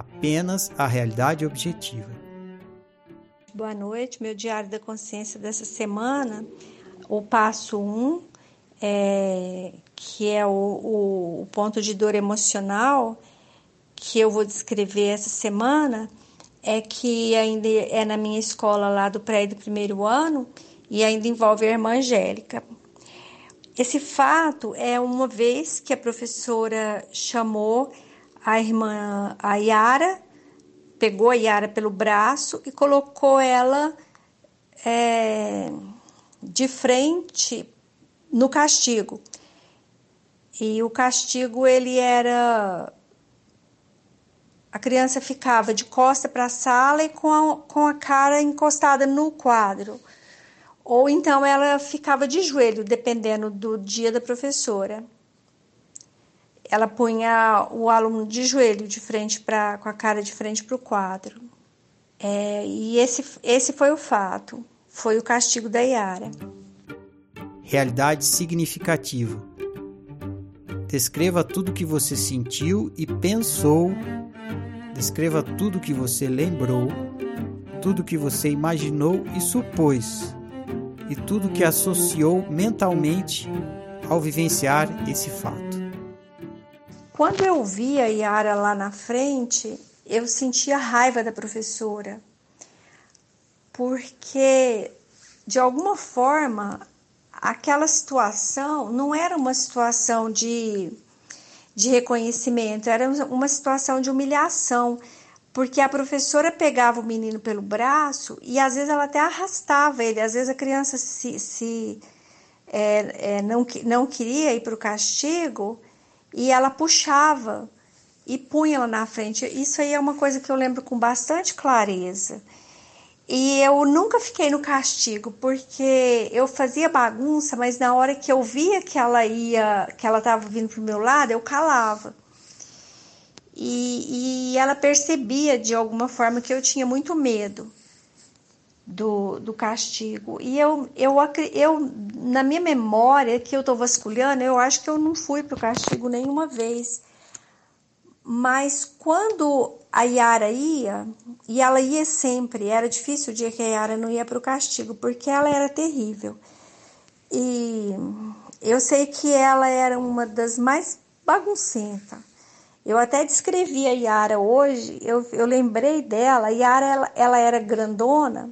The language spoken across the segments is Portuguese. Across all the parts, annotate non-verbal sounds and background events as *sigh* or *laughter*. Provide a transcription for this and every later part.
apenas a realidade objetiva. Boa noite, meu diário da consciência dessa semana, o passo 1, um, é, que é o, o, o ponto de dor emocional, que eu vou descrever essa semana, é que ainda é na minha escola lá do pré do primeiro ano e ainda envolve a irmã Angélica. Esse fato é uma vez que a professora chamou a irmã a Yara, pegou a Yara pelo braço e colocou ela é, de frente no castigo. E o castigo ele era a criança ficava de costa para a sala e com a, com a cara encostada no quadro. Ou então ela ficava de joelho, dependendo do dia da professora. Ela punha o aluno de joelho, de frente para com a cara de frente para o quadro. É, e esse, esse foi o fato. Foi o castigo da Yara. Realidade significativa. Descreva tudo que você sentiu e pensou Descreva tudo que você lembrou, tudo que você imaginou e supôs, e tudo que associou mentalmente ao vivenciar esse fato. Quando eu vi a Yara lá na frente, eu sentia raiva da professora, porque de alguma forma aquela situação não era uma situação de de reconhecimento, era uma situação de humilhação, porque a professora pegava o menino pelo braço e às vezes ela até arrastava ele, às vezes a criança se, se é, é, não, não queria ir para o castigo e ela puxava e punha ela na frente. Isso aí é uma coisa que eu lembro com bastante clareza. E eu nunca fiquei no castigo, porque eu fazia bagunça, mas na hora que eu via que ela ia, que ela estava vindo pro meu lado, eu calava. E, e ela percebia de alguma forma que eu tinha muito medo do, do castigo. E eu, eu, eu, na minha memória, que eu estou vasculhando, eu acho que eu não fui pro castigo nenhuma vez. Mas quando a Yara ia, e ela ia sempre, era difícil o dia que a Yara não ia para o castigo, porque ela era terrível. E eu sei que ela era uma das mais baguncentas. Eu até descrevi a Yara hoje, eu, eu lembrei dela. A Yara ela, ela era grandona,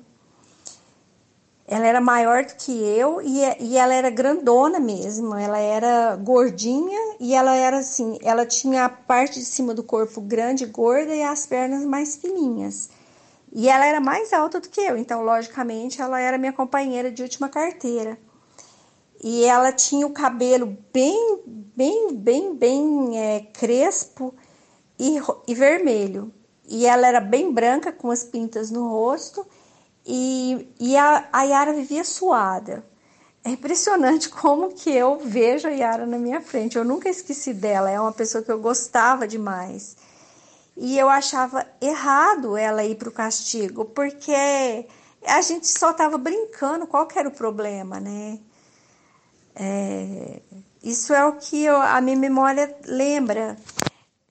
ela era maior do que eu e, e ela era grandona mesmo. Ela era gordinha e ela era assim, ela tinha a parte de cima do corpo grande, gorda e as pernas mais fininhas. E ela era mais alta do que eu, então logicamente ela era minha companheira de última carteira. E ela tinha o cabelo bem, bem, bem, bem é, crespo e, e vermelho. E ela era bem branca com as pintas no rosto e, e a, a Yara vivia suada. É impressionante *laughs* como que eu vejo a Yara na minha frente. Eu nunca esqueci dela. É uma pessoa que eu gostava demais. e eu achava errado ela ir para o castigo, porque a gente só estava brincando, qual era o problema, né? É, isso é o que eu, a minha memória lembra.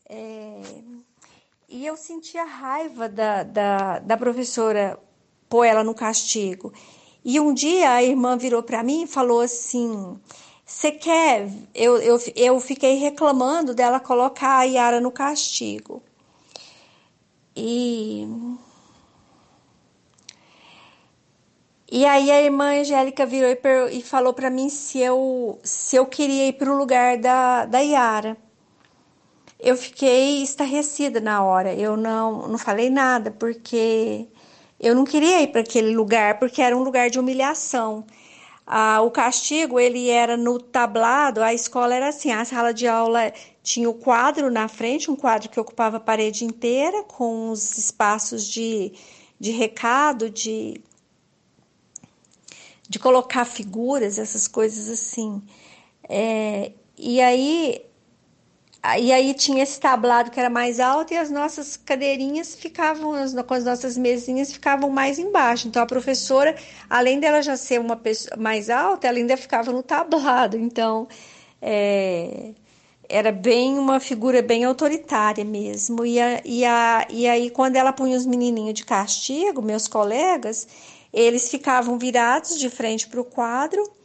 É, e eu sentia raiva da, da, da professora pôr ela no castigo. E um dia a irmã virou para mim e falou assim: Você quer? Eu, eu, eu fiquei reclamando dela colocar a Yara no castigo. E. E aí a irmã Angélica virou e, falou para mim se eu, se eu queria ir para o lugar da, da Yara. Eu fiquei estarrecida na hora. Eu não, não falei nada, porque eu não queria ir para aquele lugar porque era um lugar de humilhação. Ah, o castigo ele era no tablado, a escola era assim, a sala de aula tinha o quadro na frente, um quadro que ocupava a parede inteira, com os espaços de, de recado, de, de colocar figuras, essas coisas assim. É, e aí e aí tinha esse tablado que era mais alto e as nossas cadeirinhas ficavam, com as nossas mesinhas ficavam mais embaixo. Então a professora, além dela já ser uma pessoa mais alta, ela ainda ficava no tablado. Então é, era bem uma figura bem autoritária mesmo. E, a, e, a, e aí quando ela punha os menininhos de castigo, meus colegas, eles ficavam virados de frente para o quadro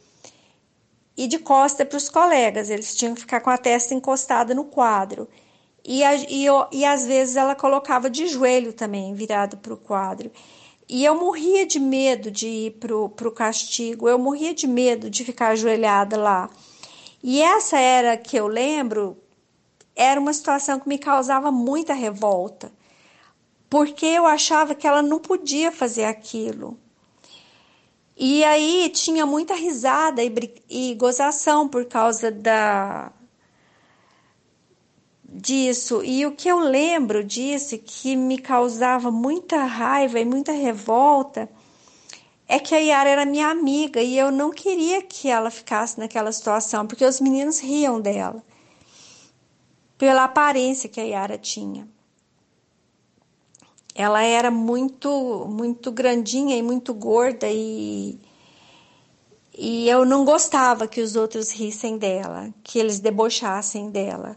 e de costa para os colegas, eles tinham que ficar com a testa encostada no quadro. E, a, e, eu, e às vezes ela colocava de joelho também, virado para o quadro. E eu morria de medo de ir para o castigo, eu morria de medo de ficar ajoelhada lá. E essa era que eu lembro, era uma situação que me causava muita revolta, porque eu achava que ela não podia fazer aquilo. E aí tinha muita risada e, e gozação por causa da disso. E o que eu lembro disso, que me causava muita raiva e muita revolta, é que a Yara era minha amiga e eu não queria que ela ficasse naquela situação, porque os meninos riam dela, pela aparência que a Yara tinha ela era muito muito grandinha e muito gorda e e eu não gostava que os outros rissem dela, que eles debochassem dela.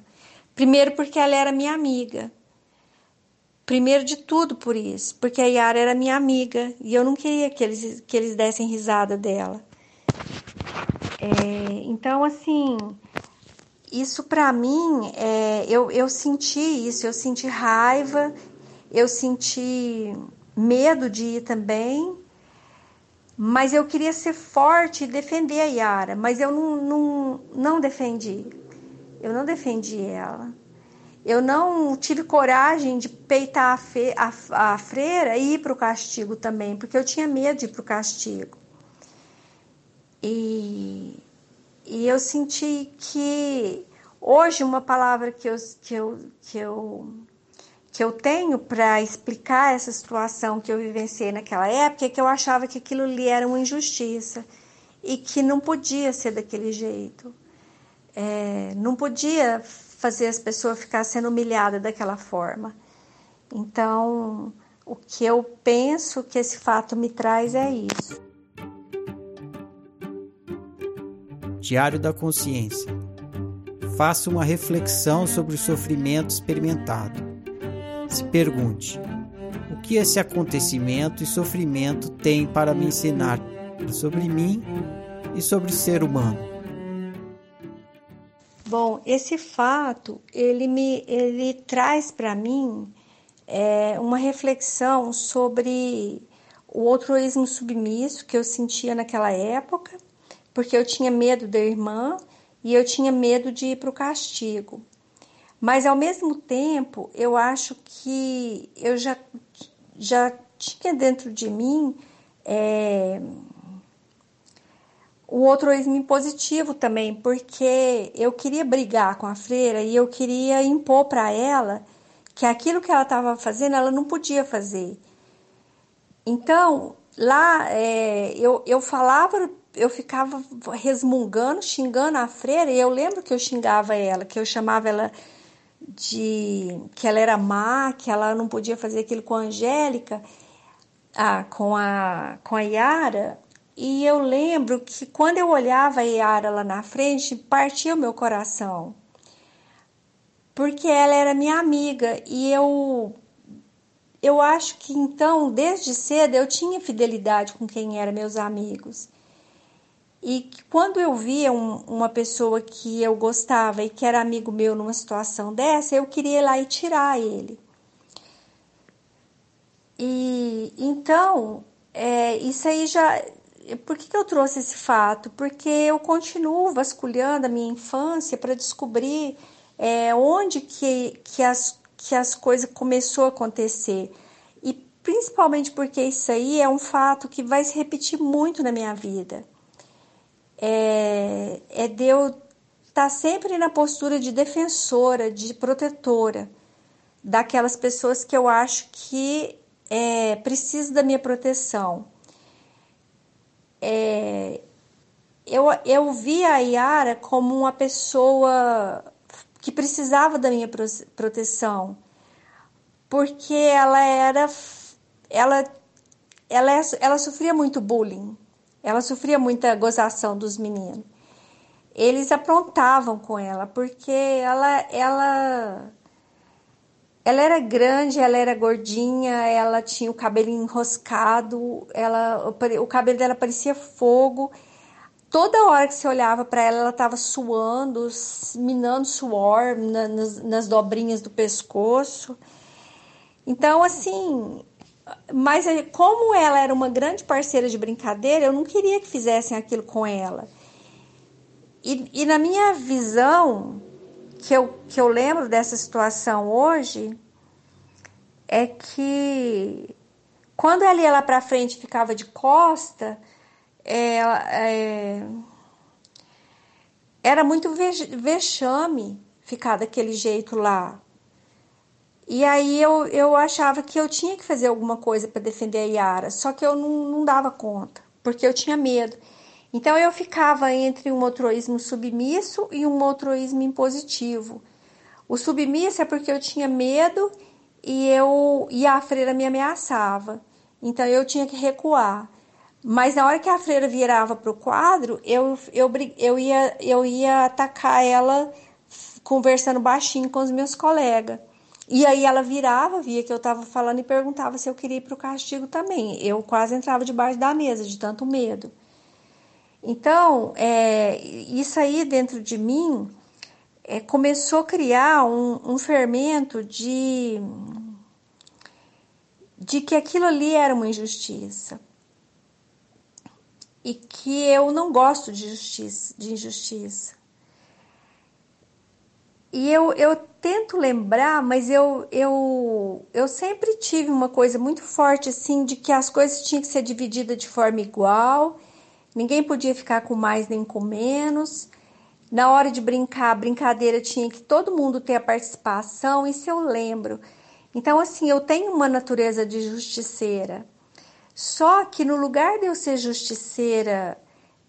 Primeiro porque ela era minha amiga. Primeiro de tudo por isso, porque a Yara era minha amiga e eu não queria que eles, que eles dessem risada dela. É, então, assim, isso para mim, é, eu, eu senti isso, eu senti raiva eu senti medo de ir também, mas eu queria ser forte e defender a Yara, mas eu não, não, não defendi. Eu não defendi ela. Eu não tive coragem de peitar a, fe, a, a freira e ir para o castigo também, porque eu tinha medo de ir para o castigo. E, e eu senti que hoje uma palavra que eu, que eu, que eu que eu tenho para explicar essa situação que eu vivenciei naquela época é que eu achava que aquilo ali era uma injustiça e que não podia ser daquele jeito. É, não podia fazer as pessoas ficar sendo humilhadas daquela forma. Então, o que eu penso que esse fato me traz é isso. Diário da Consciência. Faça uma reflexão sobre o sofrimento experimentado se pergunte: o que esse acontecimento e sofrimento tem para me ensinar sobre mim e sobre o ser humano? Bom, esse fato ele me ele traz para mim é, uma reflexão sobre o altruísmo submisso que eu sentia naquela época, porque eu tinha medo da irmã e eu tinha medo de ir para o castigo. Mas ao mesmo tempo, eu acho que eu já, já tinha dentro de mim é, o ex positivo também, porque eu queria brigar com a freira e eu queria impor para ela que aquilo que ela estava fazendo ela não podia fazer. Então, lá é, eu, eu falava, eu ficava resmungando, xingando a freira, e eu lembro que eu xingava ela, que eu chamava ela de que ela era má, que ela não podia fazer aquilo com a Angélica, ah, com a com a Yara. E eu lembro que quando eu olhava a Yara lá na frente, partia o meu coração. Porque ela era minha amiga e eu eu acho que então, desde cedo, eu tinha fidelidade com quem eram meus amigos. E quando eu via um, uma pessoa que eu gostava e que era amigo meu numa situação dessa, eu queria ir lá e tirar ele. E então, é, isso aí já. Por que, que eu trouxe esse fato? Porque eu continuo vasculhando a minha infância para descobrir é, onde que, que, as, que as coisas começou a acontecer. E principalmente porque isso aí é um fato que vai se repetir muito na minha vida é, é de eu estar tá sempre na postura de defensora, de protetora daquelas pessoas que eu acho que é, precisam da minha proteção. É, eu, eu vi a Yara como uma pessoa que precisava da minha proteção, porque ela era, ela, ela, ela sofria muito bullying. Ela sofria muita gozação dos meninos. Eles aprontavam com ela, porque ela, ela, ela era grande, ela era gordinha, ela tinha o cabelo enroscado, ela, o cabelo dela parecia fogo. Toda hora que você olhava para ela, ela estava suando, minando suor nas, nas dobrinhas do pescoço. Então, assim, mas como ela era uma grande parceira de brincadeira, eu não queria que fizessem aquilo com ela. E, e na minha visão, que eu, que eu lembro dessa situação hoje, é que quando ela ia lá para frente ficava de costa, é, é, era muito vexame ficar daquele jeito lá. E aí eu, eu achava que eu tinha que fazer alguma coisa para defender a Yara, só que eu não, não dava conta, porque eu tinha medo. Então eu ficava entre um motroísmo submisso e um motroísmo impositivo. O submisso é porque eu tinha medo e eu e a freira me ameaçava. Então eu tinha que recuar. Mas na hora que a freira virava para o quadro, eu, eu, eu, ia, eu ia atacar ela conversando baixinho com os meus colegas. E aí ela virava, via que eu estava falando e perguntava se eu queria ir para o castigo também. Eu quase entrava debaixo da mesa de tanto medo. Então, é, isso aí dentro de mim é, começou a criar um, um fermento de, de que aquilo ali era uma injustiça. E que eu não gosto de justiça, de injustiça. E eu, eu tento lembrar, mas eu, eu, eu sempre tive uma coisa muito forte assim de que as coisas tinham que ser divididas de forma igual, ninguém podia ficar com mais nem com menos. Na hora de brincar, a brincadeira tinha que todo mundo ter a participação, isso eu lembro. Então, assim, eu tenho uma natureza de justiceira. Só que no lugar de eu ser justiceira,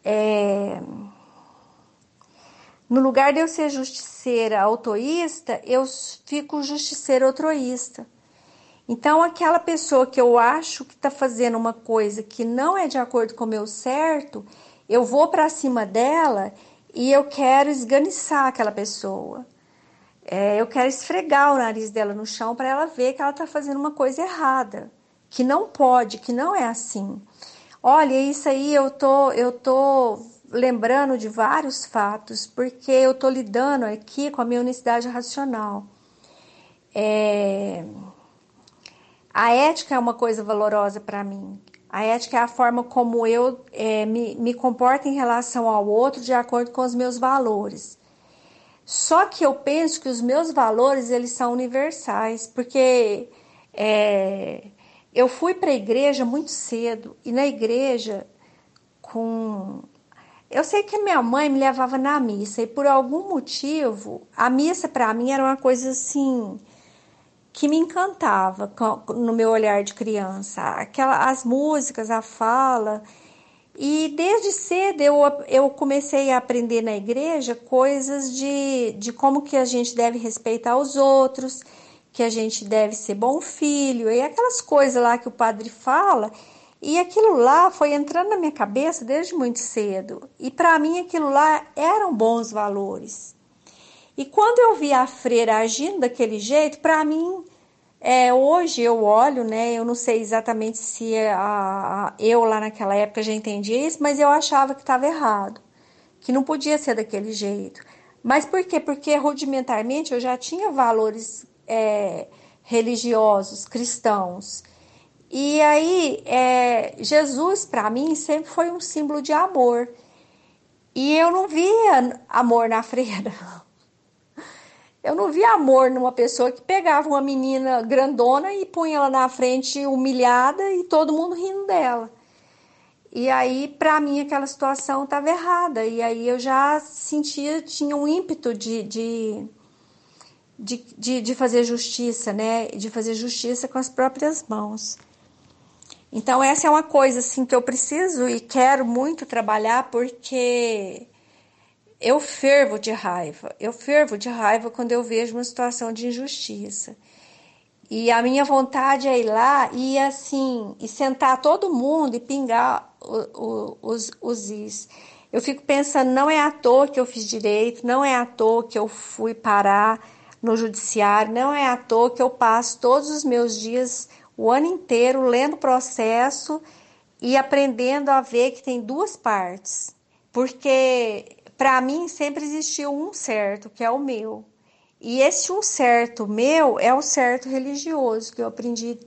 é no lugar de eu ser justiceira autoísta, eu fico justiceira outroísta. Então, aquela pessoa que eu acho que está fazendo uma coisa que não é de acordo com o meu certo, eu vou para cima dela e eu quero esganiçar aquela pessoa. É, eu quero esfregar o nariz dela no chão para ela ver que ela está fazendo uma coisa errada, que não pode, que não é assim. Olha, isso aí eu tô, eu tô lembrando de vários fatos, porque eu estou lidando aqui com a minha unicidade racional. É... A ética é uma coisa valorosa para mim. A ética é a forma como eu é, me, me comporto em relação ao outro de acordo com os meus valores. Só que eu penso que os meus valores eles são universais, porque é, eu fui para a igreja muito cedo e na igreja com eu sei que minha mãe me levava na missa e por algum motivo a missa para mim era uma coisa assim que me encantava no meu olhar de criança, aquela as músicas, a fala. E desde cedo eu, eu comecei a aprender na igreja coisas de, de como que a gente deve respeitar os outros, que a gente deve ser bom filho, e aquelas coisas lá que o padre fala. E aquilo lá foi entrando na minha cabeça desde muito cedo. E para mim aquilo lá eram bons valores. E quando eu vi a freira agindo daquele jeito, para mim, é, hoje eu olho, né? Eu não sei exatamente se a, a, eu lá naquela época já entendia isso, mas eu achava que estava errado, que não podia ser daquele jeito. Mas por quê? Porque rudimentarmente eu já tinha valores é, religiosos, cristãos. E aí, é, Jesus para mim sempre foi um símbolo de amor. E eu não via amor na freira. Eu não via amor numa pessoa que pegava uma menina grandona e punha ela na frente humilhada e todo mundo rindo dela. E aí, para mim, aquela situação estava errada. E aí eu já sentia, tinha um ímpeto de, de, de, de, de fazer justiça, né? De fazer justiça com as próprias mãos. Então, essa é uma coisa assim que eu preciso e quero muito trabalhar porque eu fervo de raiva. Eu fervo de raiva quando eu vejo uma situação de injustiça. E a minha vontade é ir lá e assim, e sentar todo mundo e pingar o, o, os, os is. Eu fico pensando, não é à toa que eu fiz direito, não é à toa que eu fui parar no judiciário, não é à toa que eu passo todos os meus dias, o ano inteiro, lendo o processo e aprendendo a ver que tem duas partes. Porque para mim sempre existiu um certo, que é o meu. E esse um certo meu é o certo religioso, que eu aprendi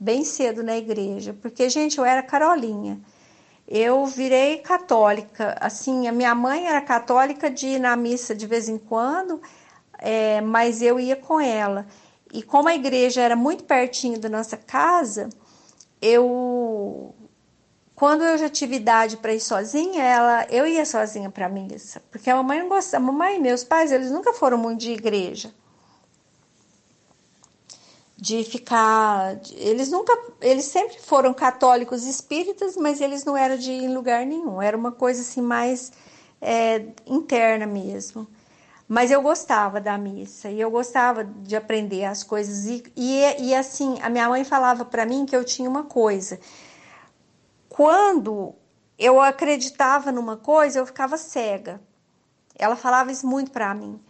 bem cedo na igreja. Porque, gente, eu era carolinha. Eu virei católica. Assim, a minha mãe era católica de ir na missa de vez em quando, é, mas eu ia com ela. E como a igreja era muito pertinho da nossa casa, eu quando eu já tive idade para ir sozinha, ela, eu ia sozinha para a missa, porque a mamãe não gostava. A mamãe e meus pais, eles nunca foram muito de igreja. De ficar, eles nunca, eles sempre foram católicos espíritas, mas eles não eram de ir em lugar nenhum. Era uma coisa assim mais é, interna mesmo. Mas eu gostava da missa e eu gostava de aprender as coisas e, e, e assim a minha mãe falava para mim que eu tinha uma coisa quando eu acreditava numa coisa, eu ficava cega. Ela falava isso muito para mim.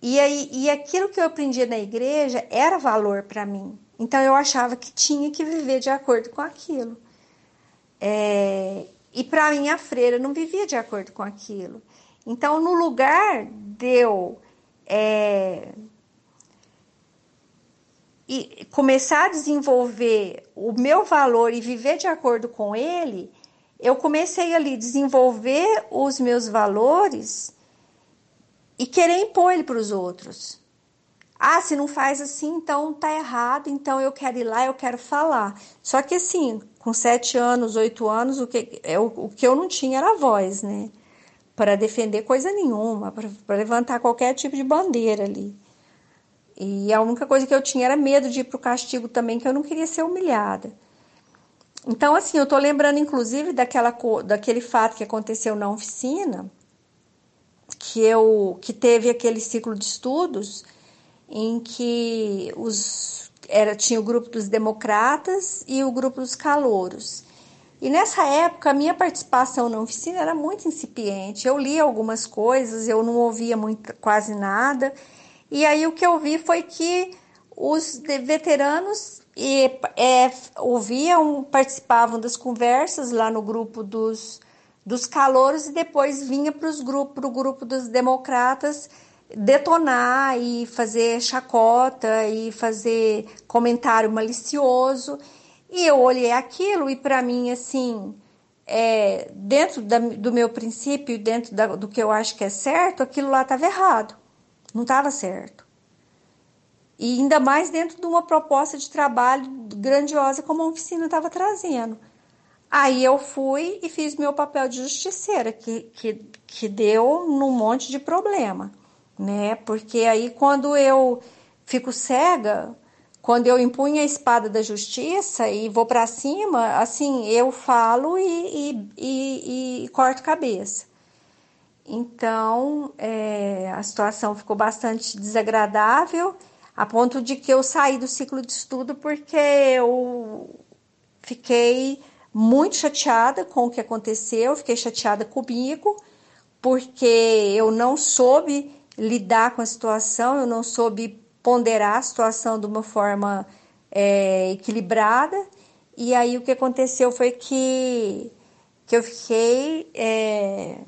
E, aí, e aquilo que eu aprendia na igreja era valor para mim. Então eu achava que tinha que viver de acordo com aquilo. É, e para mim a freira não vivia de acordo com aquilo. Então, no lugar de eu é, e começar a desenvolver o meu valor e viver de acordo com ele, eu comecei ali a desenvolver os meus valores e querer impor ele para os outros. Ah, se não faz assim, então tá errado, então eu quero ir lá, eu quero falar. Só que assim, com sete anos, oito anos, o que, é, o, o que eu não tinha era voz, né? Para defender coisa nenhuma, para levantar qualquer tipo de bandeira ali. E a única coisa que eu tinha era medo de ir para o castigo também, que eu não queria ser humilhada. Então, assim, eu estou lembrando, inclusive, daquela, daquele fato que aconteceu na oficina, que eu que teve aquele ciclo de estudos em que os era tinha o grupo dos democratas e o grupo dos calouros. E nessa época a minha participação na oficina era muito incipiente. Eu lia algumas coisas, eu não ouvia muito, quase nada. E aí o que eu vi foi que os veteranos e, é, ouviam, participavam das conversas lá no grupo dos, dos calouros e depois vinha para o grupo, grupo dos democratas detonar e fazer chacota e fazer comentário malicioso. E eu olhei aquilo e para mim, assim, é, dentro da, do meu princípio, dentro da, do que eu acho que é certo, aquilo lá estava errado. Não estava certo. E ainda mais dentro de uma proposta de trabalho grandiosa como a oficina estava trazendo. Aí eu fui e fiz meu papel de justiceira, que, que, que deu num monte de problema, né? Porque aí quando eu fico cega quando eu empunho a espada da justiça e vou para cima, assim, eu falo e, e, e, e corto cabeça. Então, é, a situação ficou bastante desagradável, a ponto de que eu saí do ciclo de estudo porque eu fiquei muito chateada com o que aconteceu, fiquei chateada comigo, porque eu não soube lidar com a situação, eu não soube ponderar a situação de uma forma é, equilibrada. E aí o que aconteceu foi que, que eu fiquei. É,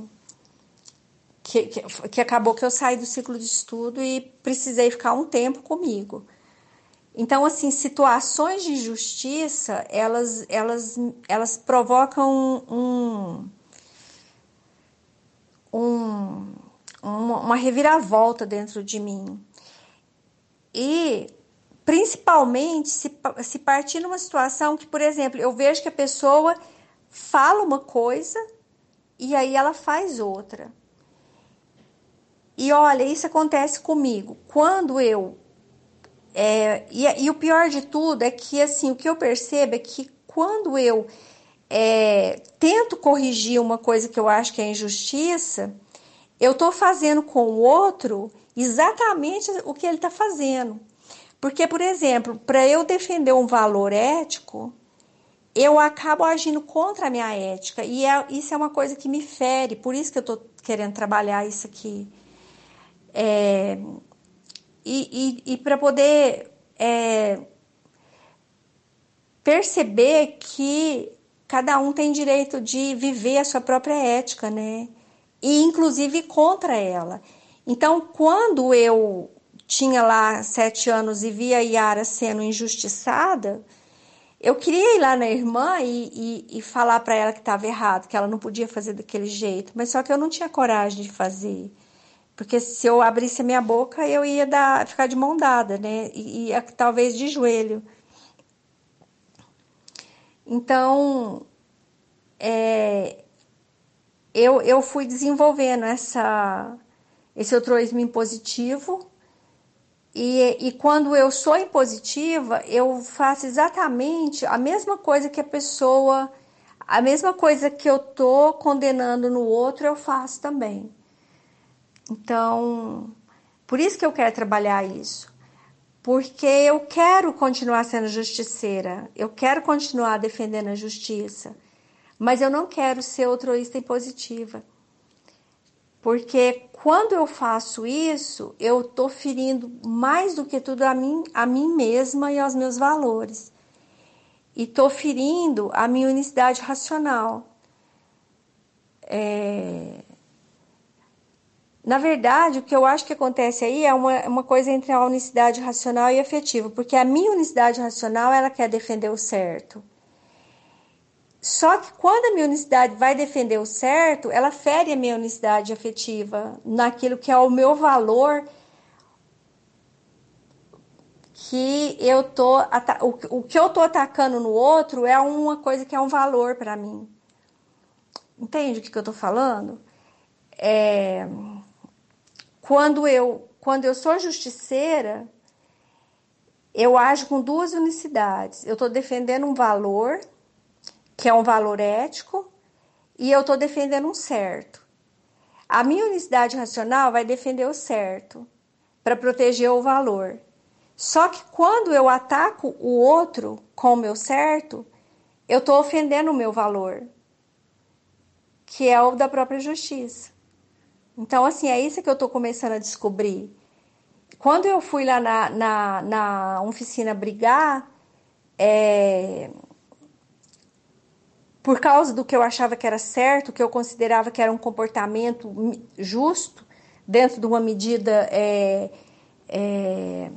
que, que, que acabou que eu saí do ciclo de estudo e precisei ficar um tempo comigo. Então, assim, situações de injustiça, elas, elas, elas provocam um, um, uma, uma reviravolta dentro de mim. E principalmente se, se partir numa situação que, por exemplo, eu vejo que a pessoa fala uma coisa e aí ela faz outra. E olha, isso acontece comigo. Quando eu. É, e, e, o pior de tudo é que, assim, o que eu percebo é que quando eu é, tento corrigir uma coisa que eu acho que é injustiça, eu estou fazendo com o outro exatamente o que ele está fazendo. Porque, por exemplo, para eu defender um valor ético, eu acabo agindo contra a minha ética. E é, isso é uma coisa que me fere, por isso que eu estou querendo trabalhar isso aqui. É, e e, e para poder é, perceber que cada um tem direito de viver a sua própria ética, né? E inclusive contra ela. Então, quando eu tinha lá sete anos e via a Yara sendo injustiçada, eu queria ir lá na irmã e, e, e falar para ela que estava errado, que ela não podia fazer daquele jeito, mas só que eu não tinha coragem de fazer. Porque se eu abrisse a minha boca, eu ia dar, ficar de mão dada, né? E, e talvez de joelho. Então, é, eu, eu fui desenvolvendo essa, esse altruísmo impositivo. E, e quando eu sou impositiva, eu faço exatamente a mesma coisa que a pessoa, a mesma coisa que eu tô condenando no outro, eu faço também. Então, por isso que eu quero trabalhar isso. Porque eu quero continuar sendo justiceira, eu quero continuar defendendo a justiça, mas eu não quero ser altruísta impositiva. Porque quando eu faço isso, eu estou ferindo mais do que tudo a mim, a mim mesma e aos meus valores. E estou ferindo a minha unicidade racional. É... Na verdade, o que eu acho que acontece aí é uma, uma coisa entre a unicidade racional e afetiva, porque a minha unicidade racional ela quer defender o certo. Só que quando a minha unicidade vai defender o certo, ela fere a minha unicidade afetiva naquilo que é o meu valor que eu tô o, que eu tô atacando no outro é uma coisa que é um valor para mim. Entende o que, que eu tô falando? É, quando eu quando eu sou justiceira, eu ajo com duas unicidades. Eu estou defendendo um valor que é um valor ético, e eu estou defendendo um certo. A minha unicidade racional vai defender o certo para proteger o valor. Só que quando eu ataco o outro com o meu certo, eu estou ofendendo o meu valor, que é o da própria justiça. Então, assim, é isso que eu estou começando a descobrir. Quando eu fui lá na, na, na oficina brigar, é, por causa do que eu achava que era certo, que eu considerava que era um comportamento justo, dentro de uma medida é, é,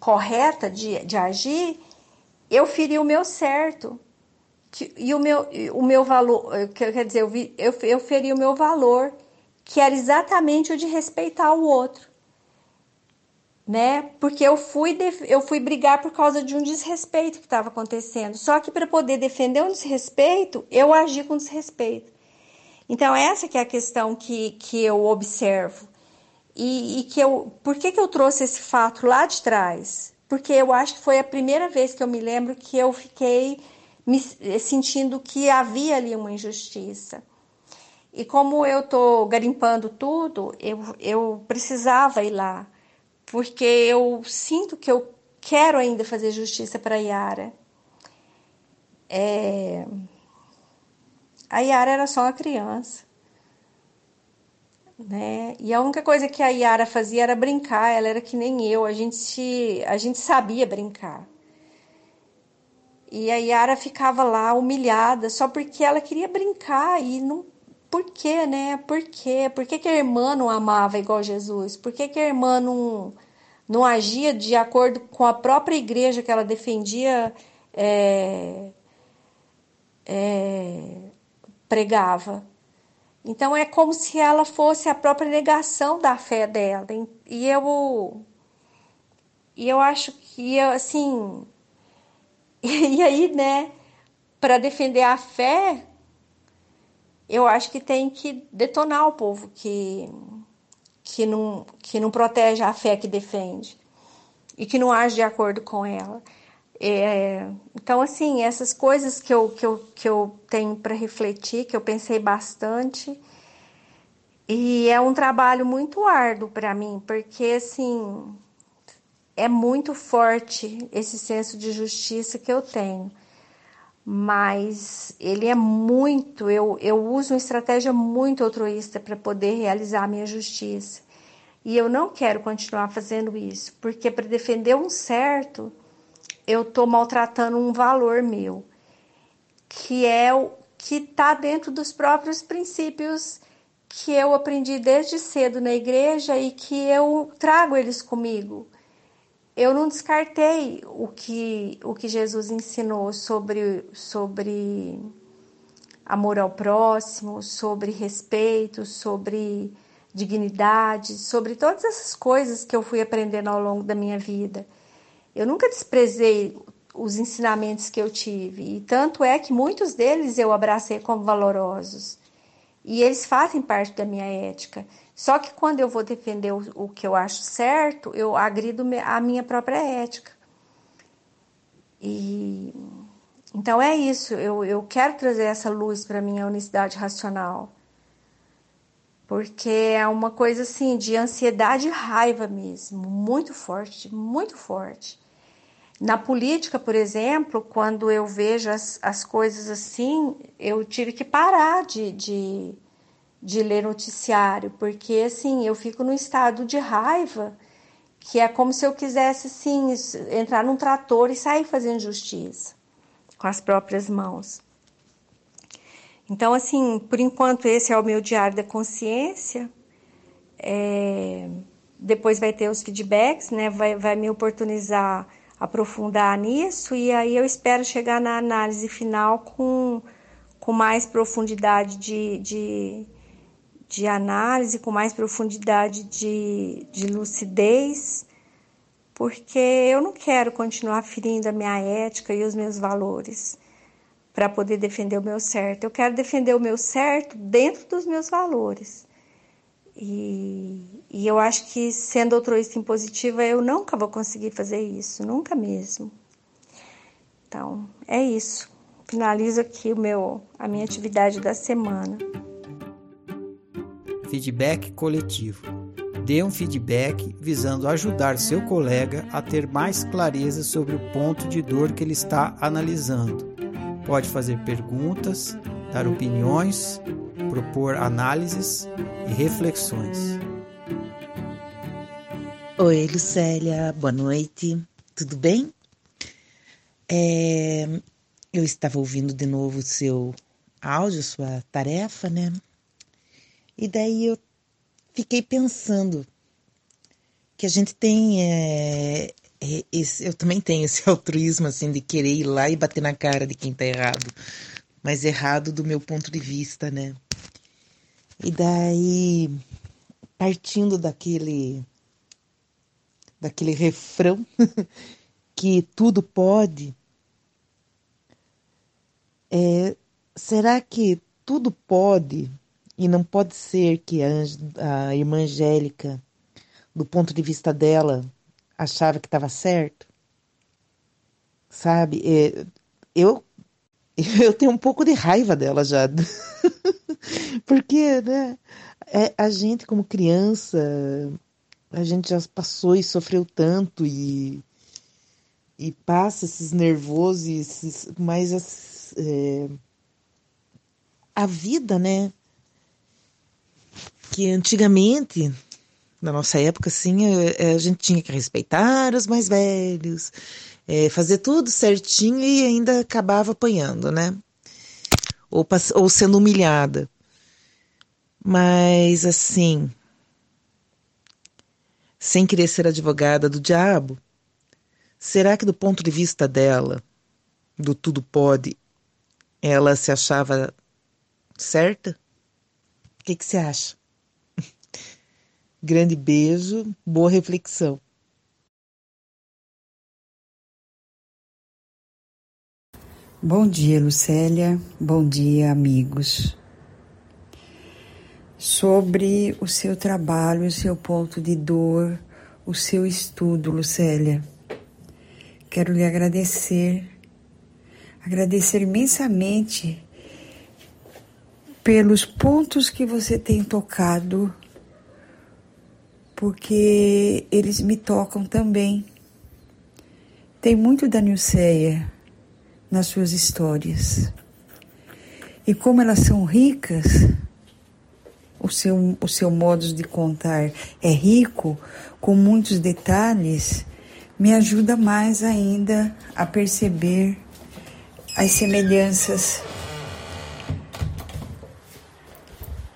correta de, de agir, eu feri o meu certo. Que, e o meu, o meu valor, quer dizer, eu, vi, eu, eu feri o meu valor, que era exatamente o de respeitar o outro né? Porque eu fui, eu fui brigar por causa de um desrespeito que estava acontecendo. Só que para poder defender um desrespeito, eu agi com desrespeito. Então, essa que é a questão que, que eu observo. E, e que eu. Por que, que eu trouxe esse fato lá de trás? porque eu acho que foi a primeira vez que eu me lembro que eu fiquei me sentindo que havia ali uma injustiça. E como eu estou garimpando tudo, eu, eu precisava ir lá, porque eu sinto que eu quero ainda fazer justiça para a Yara. É... A Yara era só uma criança. Né? E a única coisa que a Yara fazia era brincar, ela era que nem eu, a gente, a gente sabia brincar. E a Yara ficava lá humilhada só porque ela queria brincar e não. Por quê, né? Por quê? Por que, que a irmã não amava igual Jesus? Por que, que a irmã não, não agia de acordo com a própria igreja que ela defendia, é, é, pregava? Então é como se ela fosse a própria negação da fé dela. E eu e eu acho que assim *laughs* e aí, né, para defender a fé, eu acho que tem que detonar o povo que que não que não protege a fé que defende e que não age de acordo com ela. É, então, assim, essas coisas que eu, que eu, que eu tenho para refletir, que eu pensei bastante, e é um trabalho muito árduo para mim, porque, assim, é muito forte esse senso de justiça que eu tenho. Mas ele é muito, eu, eu uso uma estratégia muito altruísta para poder realizar a minha justiça. E eu não quero continuar fazendo isso, porque para defender um certo, eu estou maltratando um valor meu, que é o que está dentro dos próprios princípios que eu aprendi desde cedo na igreja e que eu trago eles comigo. Eu não descartei o que, o que Jesus ensinou sobre, sobre amor ao próximo, sobre respeito, sobre dignidade, sobre todas essas coisas que eu fui aprendendo ao longo da minha vida. Eu nunca desprezei os ensinamentos que eu tive, e tanto é que muitos deles eu abracei como valorosos. E eles fazem parte da minha ética. Só que quando eu vou defender o, o que eu acho certo, eu agrido a minha própria ética. E então é isso, eu, eu quero trazer essa luz para minha unicidade racional. Porque é uma coisa assim de ansiedade e raiva mesmo, muito forte, muito forte. Na política, por exemplo, quando eu vejo as, as coisas assim, eu tive que parar de, de, de ler noticiário, porque assim, eu fico num estado de raiva, que é como se eu quisesse assim, entrar num trator e sair fazendo justiça com as próprias mãos. Então, assim, por enquanto esse é o meu diário da consciência. É, depois vai ter os feedbacks, né? Vai, vai me oportunizar aprofundar nisso e aí eu espero chegar na análise final com, com mais profundidade de, de, de análise, com mais profundidade de, de lucidez, porque eu não quero continuar ferindo a minha ética e os meus valores para poder defender o meu certo. Eu quero defender o meu certo dentro dos meus valores. E, e eu acho que sendo altruísta impositiva eu nunca vou conseguir fazer isso, nunca mesmo. Então, é isso. Finalizo aqui o meu, a minha atividade da semana. Feedback coletivo. Dê um feedback visando ajudar seu colega a ter mais clareza sobre o ponto de dor que ele está analisando. Pode fazer perguntas, dar opiniões propor análises e reflexões. Oi, Lucélia, boa noite, tudo bem? É, eu estava ouvindo de novo o seu áudio, sua tarefa, né? E daí eu fiquei pensando que a gente tem. É, é esse, eu também tenho esse *laughs* altruísmo, assim, de querer ir lá e bater na cara de quem tá errado. Mas errado do meu ponto de vista, né? E daí, partindo daquele daquele refrão *laughs* que tudo pode, é, será que tudo pode e não pode ser que a, a irmã Angélica, do ponto de vista dela, achava que estava certo? sabe? É, eu *laughs* eu tenho um pouco de raiva dela já, *laughs* porque, né? É, a gente como criança, a gente já passou e sofreu tanto e e passa esses nervosos, esses, mas é, a vida, né? Que antigamente, na nossa época, assim, a, é, é, a gente tinha que respeitar os mais velhos, é, fazer tudo certinho e ainda acabava apanhando, né? Ou, ou sendo humilhada. Mas, assim, sem querer ser advogada do diabo, será que do ponto de vista dela, do tudo pode, ela se achava certa? O que, que você acha? *laughs* Grande beijo, boa reflexão. Bom dia, Lucélia. Bom dia, amigos. Sobre o seu trabalho, o seu ponto de dor, o seu estudo, Lucélia. Quero lhe agradecer, agradecer imensamente pelos pontos que você tem tocado, porque eles me tocam também. Tem muito da Nilceia nas suas histórias. E como elas são ricas, o seu, o seu modo de contar é rico, com muitos detalhes, me ajuda mais ainda a perceber as semelhanças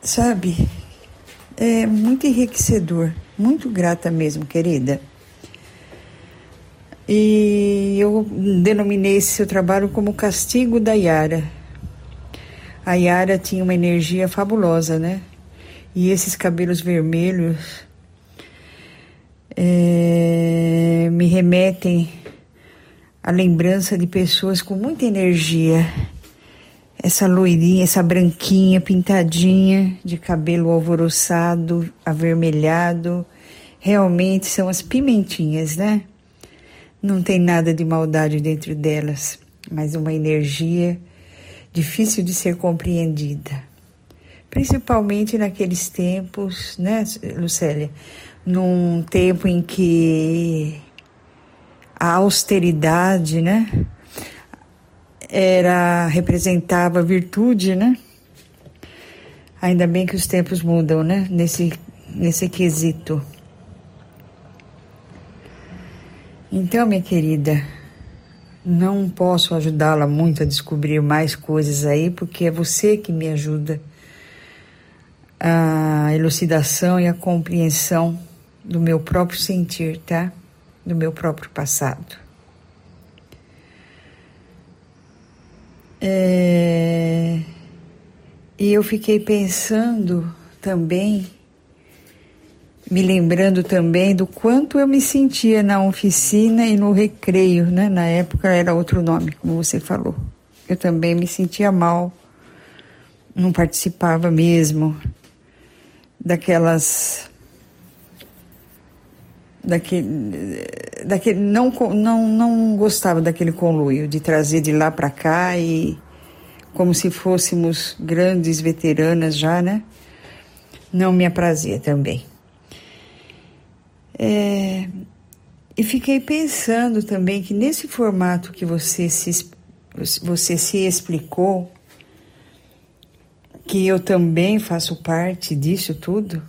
sabe? É muito enriquecedor, muito grata mesmo, querida. E eu denominei esse seu trabalho como Castigo da Yara. A Yara tinha uma energia fabulosa, né? E esses cabelos vermelhos é, me remetem à lembrança de pessoas com muita energia essa loirinha, essa branquinha pintadinha, de cabelo alvoroçado, avermelhado, realmente são as pimentinhas, né? Não tem nada de maldade dentro delas, mas uma energia difícil de ser compreendida. Principalmente naqueles tempos, né, Lucélia? Num tempo em que a austeridade, né? era representava virtude, né? Ainda bem que os tempos mudam, né? Nesse nesse quesito. Então, minha querida, não posso ajudá-la muito a descobrir mais coisas aí, porque é você que me ajuda a elucidação e a compreensão do meu próprio sentir, tá? Do meu próprio passado. É... E eu fiquei pensando também, me lembrando também do quanto eu me sentia na oficina e no recreio, né? Na época era outro nome, como você falou. Eu também me sentia mal, não participava mesmo daquelas daquele, daquele não, não, não gostava daquele conluio, de trazer de lá para cá e como se fôssemos grandes veteranas já, né? Não me aprazia também. É, e fiquei pensando também que nesse formato que você se, você se explicou, que eu também faço parte disso tudo,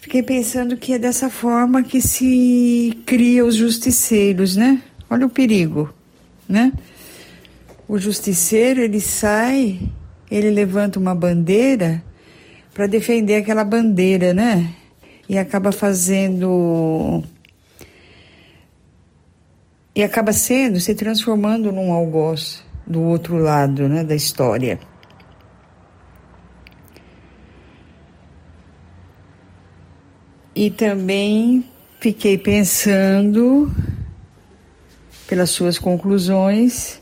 Fiquei pensando que é dessa forma que se cria os justiceiros, né? Olha o perigo, né? O justiceiro, ele sai, ele levanta uma bandeira para defender aquela bandeira, né? E acaba fazendo e acaba sendo, se transformando num algoz do outro lado, né, da história. E também fiquei pensando, pelas suas conclusões,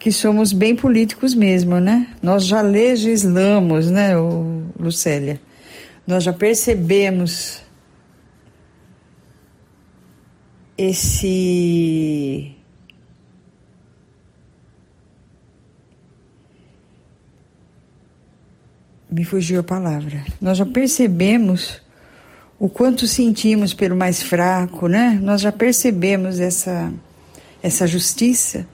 que somos bem políticos mesmo, né? Nós já legislamos, né, Lucélia? Nós já percebemos esse me fugiu a palavra. Nós já percebemos o quanto sentimos pelo mais fraco, né? Nós já percebemos essa essa justiça.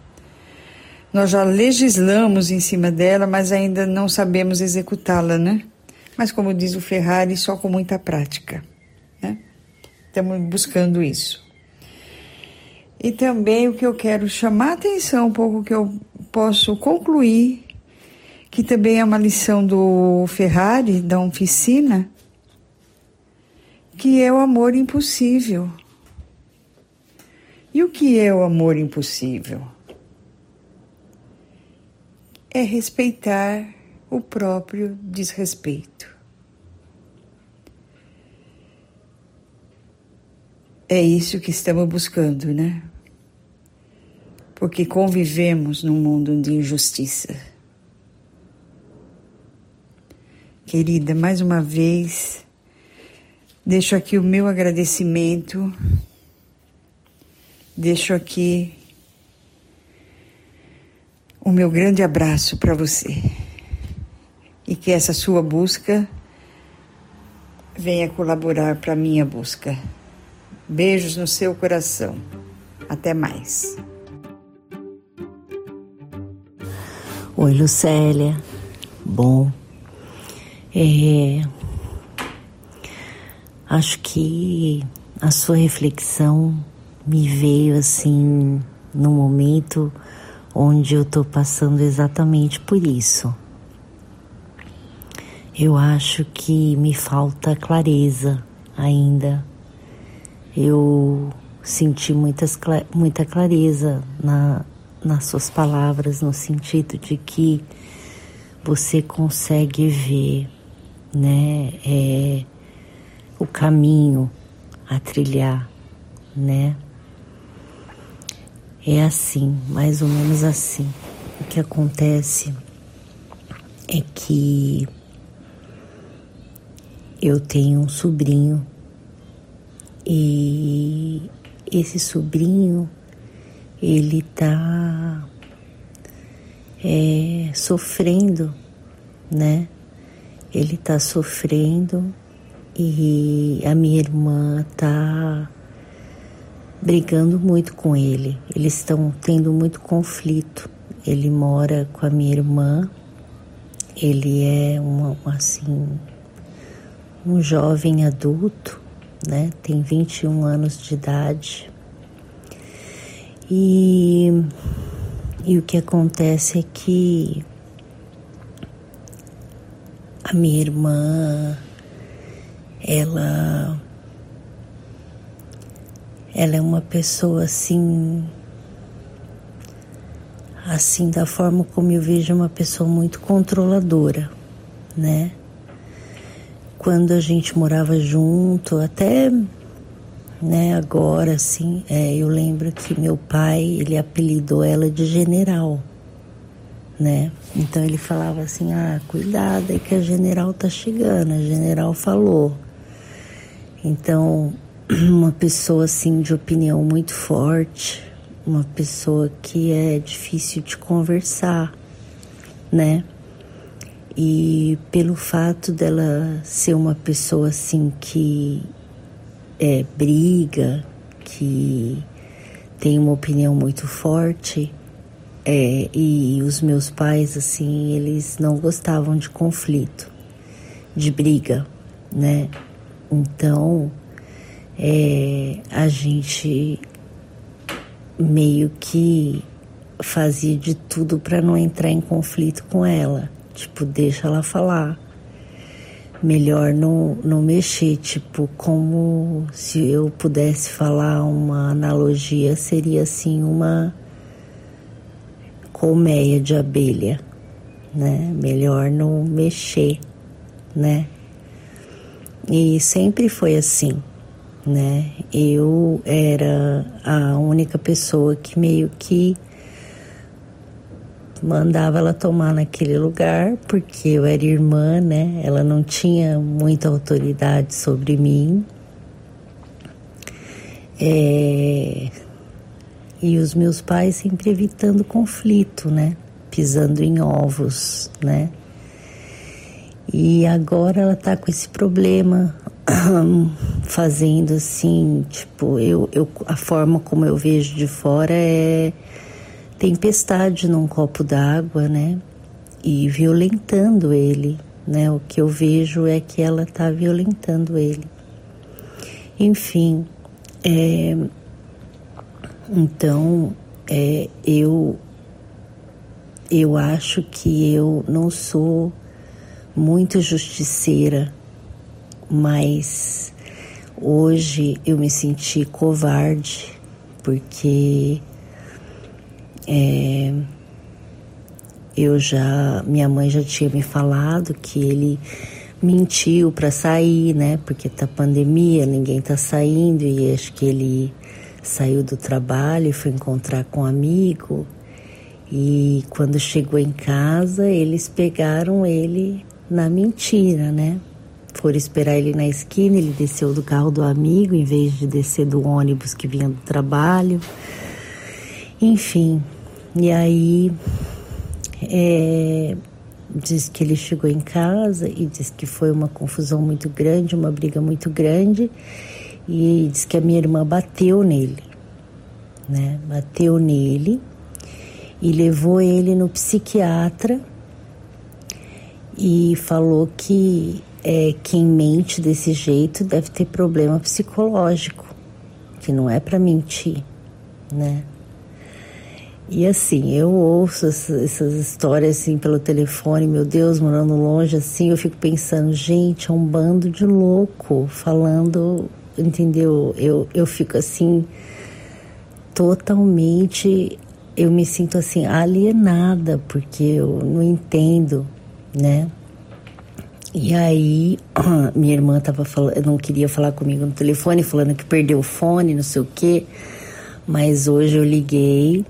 Nós já legislamos em cima dela, mas ainda não sabemos executá-la, né? Mas como diz o Ferrari, só com muita prática, né? Estamos buscando isso. E também o que eu quero chamar a atenção, um pouco que eu posso concluir, que também é uma lição do Ferrari, da oficina, que é o amor impossível. E o que é o amor impossível? É respeitar o próprio desrespeito. É isso que estamos buscando, né? Porque convivemos num mundo de injustiça. Querida, mais uma vez, deixo aqui o meu agradecimento, deixo aqui o meu grande abraço para você e que essa sua busca venha colaborar para minha busca. Beijos no seu coração. Até mais. Oi, Lucélia. Bom, é, acho que a sua reflexão me veio assim no momento onde eu tô passando exatamente por isso. Eu acho que me falta clareza ainda eu senti muitas, muita clareza na, nas suas palavras, no sentido de que você consegue ver né, é, o caminho a trilhar, né? É assim, mais ou menos assim. O que acontece é que eu tenho um sobrinho e esse sobrinho, ele tá é, sofrendo, né? Ele tá sofrendo e a minha irmã tá brigando muito com ele. Eles estão tendo muito conflito. Ele mora com a minha irmã. Ele é uma, assim um jovem adulto né? Tem 21 anos de idade. E, e o que acontece é que a minha irmã, ela, ela é uma pessoa assim, assim da forma como eu vejo uma pessoa muito controladora, né? quando a gente morava junto, até né, agora assim, é, eu lembro que meu pai, ele apelidou ela de general, né? Então ele falava assim: "Ah, cuidado, é que a general tá chegando". A general falou. Então, *clears throat* uma pessoa assim de opinião muito forte, uma pessoa que é difícil de conversar, né? E pelo fato dela ser uma pessoa assim que é, briga, que tem uma opinião muito forte, é, e os meus pais, assim, eles não gostavam de conflito, de briga, né? Então, é, a gente meio que fazia de tudo para não entrar em conflito com ela. Tipo, deixa ela falar. Melhor não, não mexer, tipo, como se eu pudesse falar uma analogia, seria assim uma colmeia de abelha, né? Melhor não mexer, né? E sempre foi assim, né? Eu era a única pessoa que meio que mandava ela tomar naquele lugar, porque eu era irmã, né? Ela não tinha muita autoridade sobre mim. É... E os meus pais sempre evitando conflito, né? Pisando em ovos, né? E agora ela tá com esse problema, *clears throat* fazendo assim, tipo, eu, eu, a forma como eu vejo de fora é tempestade num copo d'água, né? E violentando ele, né? O que eu vejo é que ela tá violentando ele. Enfim, é, então é, eu eu acho que eu não sou muito justiceira, mas hoje eu me senti covarde porque é, eu já minha mãe já tinha me falado que ele mentiu para sair, né? Porque tá pandemia, ninguém tá saindo e acho que ele saiu do trabalho e foi encontrar com um amigo. E quando chegou em casa, eles pegaram ele na mentira, né? Foram esperar ele na esquina, ele desceu do carro do amigo em vez de descer do ônibus que vinha do trabalho. Enfim, e aí é, diz que ele chegou em casa e diz que foi uma confusão muito grande, uma briga muito grande, e diz que a minha irmã bateu nele, né? Bateu nele e levou ele no psiquiatra e falou que é, quem mente desse jeito deve ter problema psicológico, que não é para mentir, né? E assim, eu ouço essas histórias assim pelo telefone, meu Deus, morando longe assim, eu fico pensando, gente, é um bando de louco falando, entendeu? Eu, eu fico assim, totalmente, eu me sinto assim, alienada, porque eu não entendo, né? E aí, *clears throat* minha irmã tava falando, não queria falar comigo no telefone, falando que perdeu o fone, não sei o quê. Mas hoje eu liguei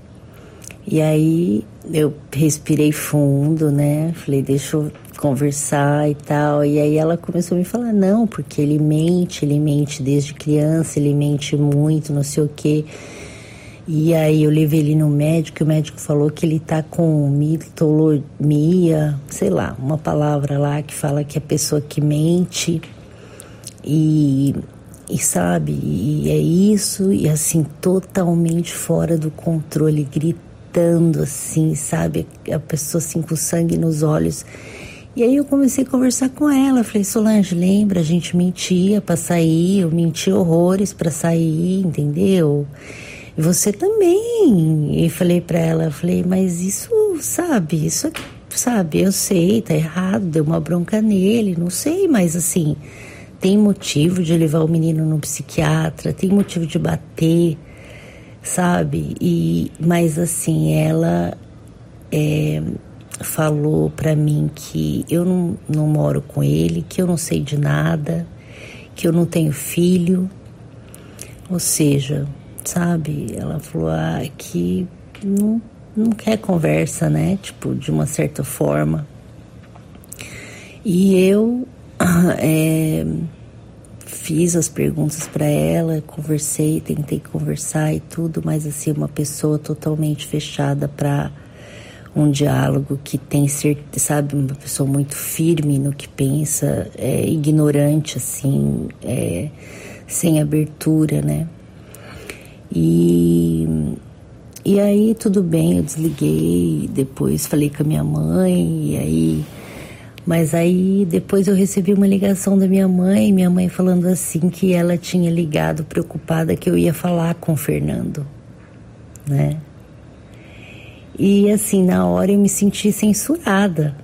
e aí eu respirei fundo, né? Falei, deixa eu conversar e tal. E aí ela começou a me falar, não, porque ele mente, ele mente desde criança, ele mente muito, não sei o quê. E aí eu levei ele no médico, e o médico falou que ele tá com mitolomia, sei lá, uma palavra lá que fala que é pessoa que mente. E, e sabe, e é isso, e assim, totalmente fora do controle, grita gritando assim, sabe? A pessoa assim com sangue nos olhos. E aí eu comecei a conversar com ela. Falei, Solange, lembra? A gente mentia para sair, eu menti horrores para sair, entendeu? E você também. E falei para ela, falei, mas isso, sabe? Isso, sabe? Eu sei, tá errado, deu uma bronca nele, não sei, mas assim, tem motivo de levar o menino no psiquiatra, tem motivo de bater sabe? E mas assim ela é, falou para mim que eu não, não moro com ele, que eu não sei de nada, que eu não tenho filho, ou seja, sabe? Ela falou ah, que não, não quer conversa, né? Tipo de uma certa forma. E eu é, *clears throat* fiz as perguntas para ela, conversei, tentei conversar e tudo, mas assim, uma pessoa totalmente fechada para um diálogo que tem certeza, sabe, uma pessoa muito firme no que pensa, é, ignorante, assim, é, sem abertura, né? E, e aí tudo bem, eu desliguei, depois falei com a minha mãe, e aí mas aí depois eu recebi uma ligação da minha mãe, minha mãe falando assim que ela tinha ligado preocupada que eu ia falar com o Fernando, né? E assim, na hora eu me senti censurada,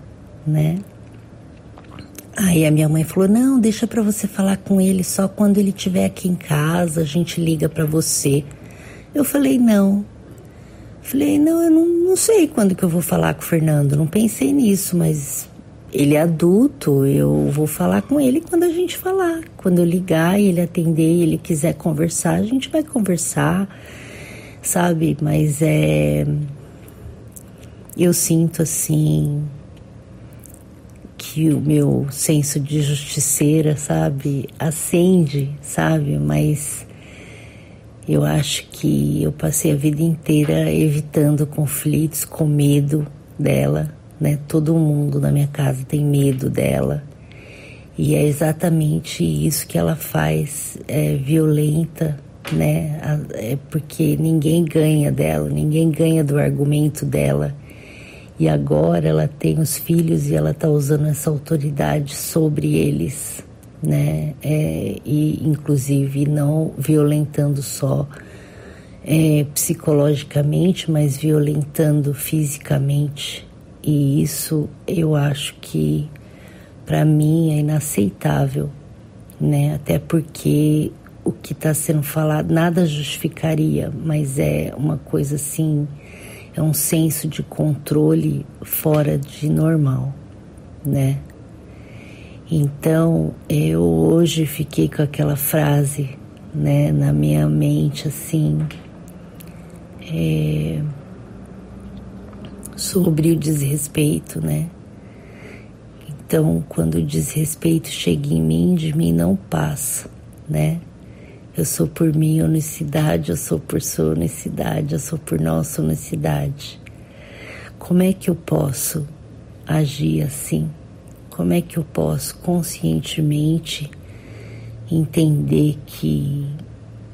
né? Aí a minha mãe falou: "Não, deixa para você falar com ele só quando ele estiver aqui em casa, a gente liga para você". Eu falei: "Não". Falei: "Não, eu não, não sei quando que eu vou falar com o Fernando, não pensei nisso, mas ele é adulto, eu vou falar com ele quando a gente falar. Quando eu ligar e ele atender e ele quiser conversar, a gente vai conversar, sabe? Mas é. Eu sinto assim. Que o meu senso de justiceira, sabe? Acende, sabe? Mas. Eu acho que eu passei a vida inteira evitando conflitos com medo dela né? Todo mundo na minha casa tem medo dela. E é exatamente isso que ela faz, é violenta, né? É porque ninguém ganha dela, ninguém ganha do argumento dela. E agora ela tem os filhos e ela está usando essa autoridade sobre eles, né? É, e inclusive não violentando só é, psicologicamente, mas violentando fisicamente. E isso eu acho que para mim é inaceitável, né? Até porque o que está sendo falado nada justificaria, mas é uma coisa assim, é um senso de controle fora de normal, né? Então eu hoje fiquei com aquela frase, né, na minha mente assim, é, sobre o desrespeito, né? Então, quando o desrespeito chega em mim, de mim não passa, né? Eu sou por minha unicidade, eu sou por sua unicidade, eu sou por nossa unicidade. Como é que eu posso agir assim? Como é que eu posso conscientemente entender que,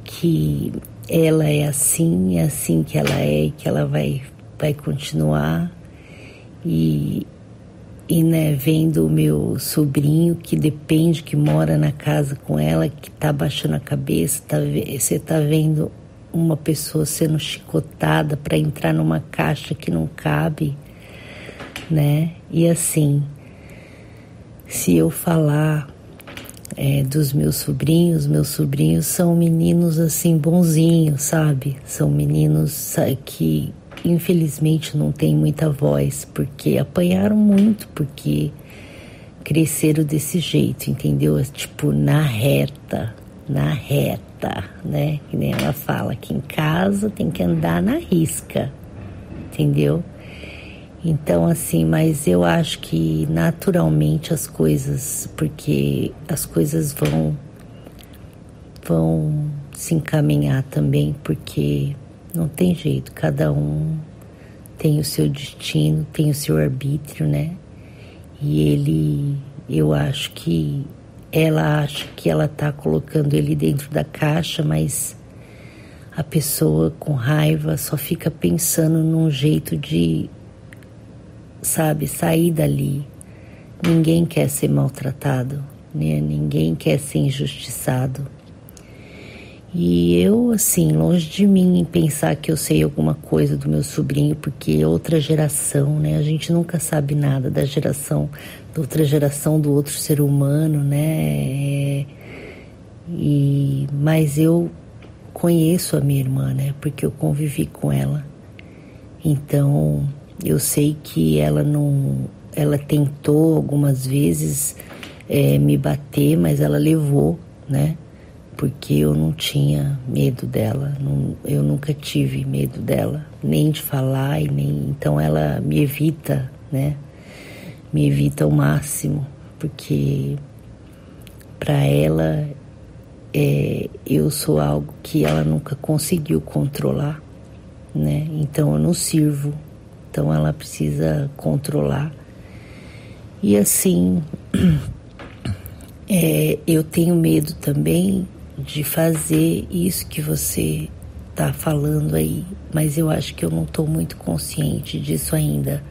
que ela é assim, é assim que ela é que ela vai, vai continuar? E, e né, vendo o meu sobrinho que depende, que mora na casa com ela, que tá baixando a cabeça, tá, você tá vendo uma pessoa sendo chicotada para entrar numa caixa que não cabe, né? E assim, se eu falar é, dos meus sobrinhos, meus sobrinhos são meninos assim bonzinhos, sabe? São meninos que infelizmente não tem muita voz, porque apanharam muito, porque cresceram desse jeito, entendeu? Tipo, na reta, na reta, né? Que nem ela fala que em casa tem que andar na risca, entendeu? Então, assim, mas eu acho que naturalmente as coisas, porque as coisas vão, vão se encaminhar também, porque não tem jeito, cada um tem o seu destino, tem o seu arbítrio, né? E ele, eu acho que ela acha que ela tá colocando ele dentro da caixa, mas a pessoa com raiva só fica pensando num jeito de, sabe, sair dali. Ninguém quer ser maltratado, né? Ninguém quer ser injustiçado. E eu, assim, longe de mim pensar que eu sei alguma coisa do meu sobrinho, porque é outra geração, né? A gente nunca sabe nada da geração, da outra geração do outro ser humano, né? E, mas eu conheço a minha irmã, né? Porque eu convivi com ela. Então, eu sei que ela não. Ela tentou algumas vezes é, me bater, mas ela levou, né? Porque eu não tinha medo dela, não, eu nunca tive medo dela, nem de falar e nem então ela me evita, né? Me evita ao máximo, porque para ela é, eu sou algo que ela nunca conseguiu controlar, né? Então eu não sirvo, então ela precisa controlar. E assim, *clears throat* é, eu tenho medo também de fazer isso que você está falando aí, mas eu acho que eu não estou muito consciente disso ainda.